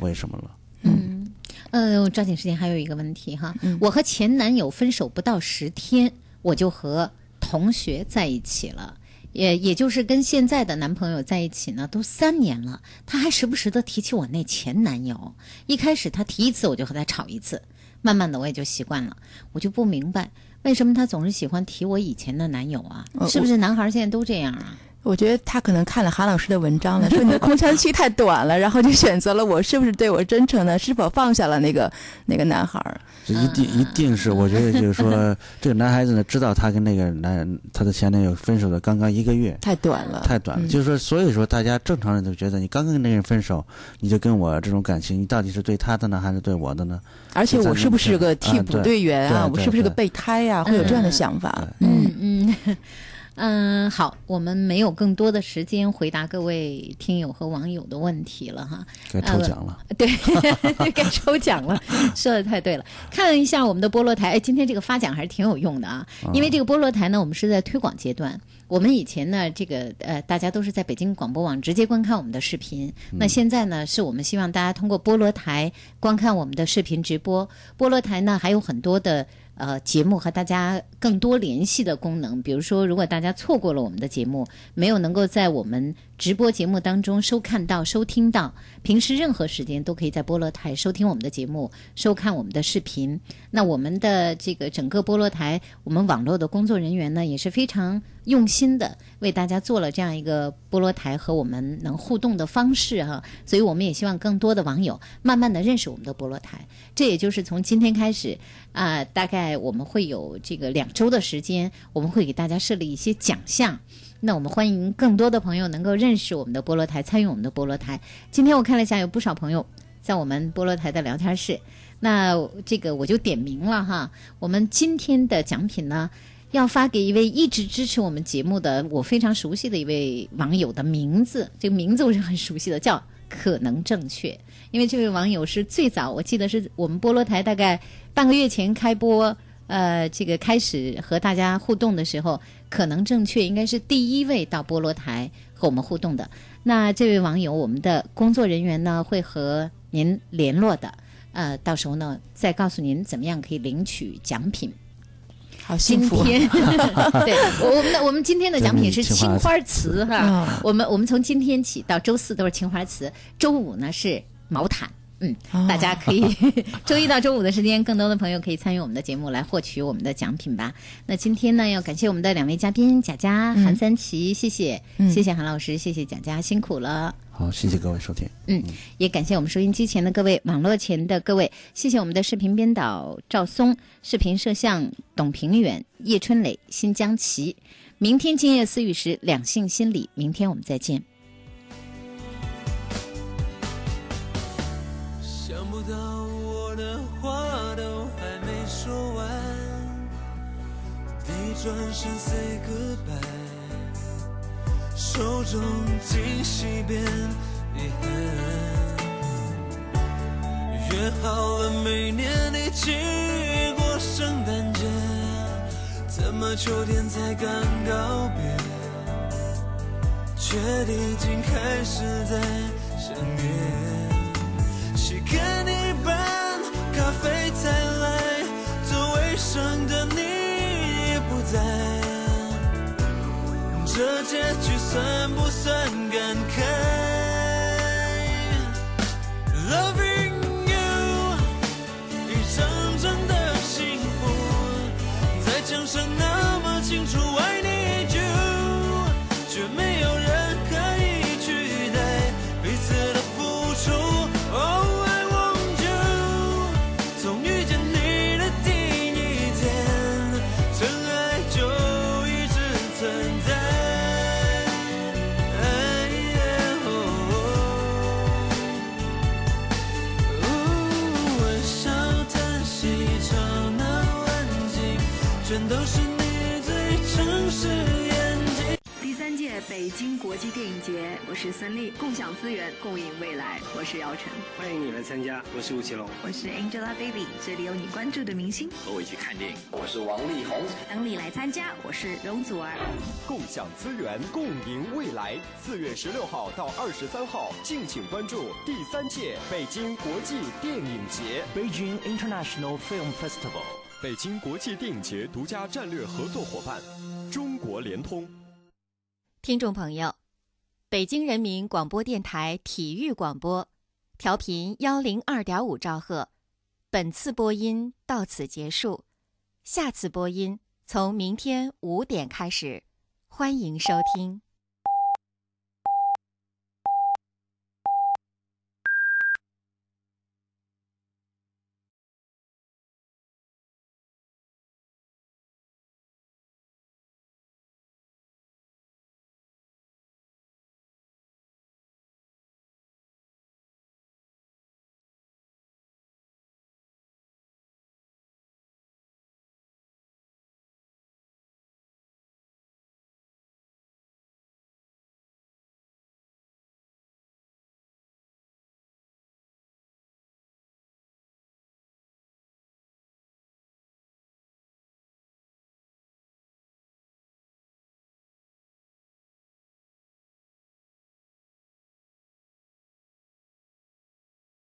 为什么了。嗯，呃，抓紧时间，还有一个问题哈，我和前男友分手不到十天，我就和同学在一起了，也也就是跟现在的男朋友在一起呢，都三年了，他还时不时的提起我那前男友。一开始他提一次，我就和他吵一次，慢慢的我也就习惯了。我就不明白为什么他总是喜欢提我以前的男友啊？是不是男孩现在都这样啊？我觉得他可能看了韩老师的文章了，说你的 空窗期太短了，然后就选择了我是不是对我真诚呢？是否放下了那个 那个男孩儿？这一定一定是，我觉得就是说，这个男孩子呢，知道他跟那个男他的前男友分手的刚刚一个月，太短了，太短了。就是说，所以说大家正常人都觉得，你刚跟那个人分手，你就跟我这种感情，你到底是对他的呢，还是对我的呢？而且我是不是个替补队员啊？我是不是个备胎呀？会有这样的想法？嗯嗯。嗯，好，我们没有更多的时间回答各位听友和网友的问题了哈。该抽奖了，对，该抽奖了，说的太对了。看一下我们的菠萝台，哎，今天这个发奖还是挺有用的啊。因为这个菠萝台呢，我们是在推广阶段。我们以前呢，这个呃，大家都是在北京广播网直接观看我们的视频。那现在呢，是我们希望大家通过菠萝台观看我们的视频直播。菠萝台呢，还有很多的。呃，节目和大家更多联系的功能，比如说，如果大家错过了我们的节目，没有能够在我们直播节目当中收看到、收听到，平时任何时间都可以在菠萝台收听我们的节目、收看我们的视频。那我们的这个整个菠萝台，我们网络的工作人员呢，也是非常用心的为大家做了这样一个菠萝台和我们能互动的方式哈。所以我们也希望更多的网友慢慢的认识我们的菠萝台。这也就是从今天开始啊，大概。我们会有这个两周的时间，我们会给大家设立一些奖项。那我们欢迎更多的朋友能够认识我们的菠萝台，参与我们的菠萝台。今天我看了一下，有不少朋友在我们菠萝台的聊天室。那这个我就点名了哈。我们今天的奖品呢，要发给一位一直支持我们节目的我非常熟悉的一位网友的名字，这个名字我是很熟悉的，叫可能正确。因为这位网友是最早，我记得是我们菠萝台大概半个月前开播。呃，这个开始和大家互动的时候，可能正确应该是第一位到菠萝台和我们互动的。那这位网友，我们的工作人员呢会和您联络的。呃，到时候呢再告诉您怎么样可以领取奖品。好幸福。对，我们的我们今天的奖品是青花瓷哈。我们我们从今天起到周四都是青花瓷，周五呢是毛毯。嗯，大家可以 周一到周五的时间，更多的朋友可以参与我们的节目来获取我们的奖品吧。那今天呢，要感谢我们的两位嘉宾贾佳、韩三奇，谢谢，谢谢韩老师，谢谢贾佳，辛苦了。好，谢谢各位收听。嗯，也感谢我们收音机前的各位、网络前的各位，谢谢我们的视频编导赵松、视频摄像董平远、叶春磊、新疆奇。明天今夜思雨时，两性心理，明天我们再见。转身 say goodbye，手中惊喜变遗憾。约好了每年一起过圣诞节，怎么秋天才刚告别，却已经开始在想念。谁跟你办咖啡再来，座位上的你。在，这结局算不算感慨？Loving 是孙俪，共享资源，共赢未来。我是姚晨，欢迎你来参加。我是吴奇隆，我是 Angelababy，这里有你关注的明星。和我一起看电影，我是王力宏。等你来参加，我是容祖儿。共享资源，共赢未来。四月十六号到二十三号，敬请关注第三届北京国际电影节 （Beijing International Film Festival）。北京国际电影节独家战略合作伙伴，中国联通。听众朋友，北京人民广播电台体育广播，调频幺零二点五兆赫。本次播音到此结束，下次播音从明天五点开始，欢迎收听。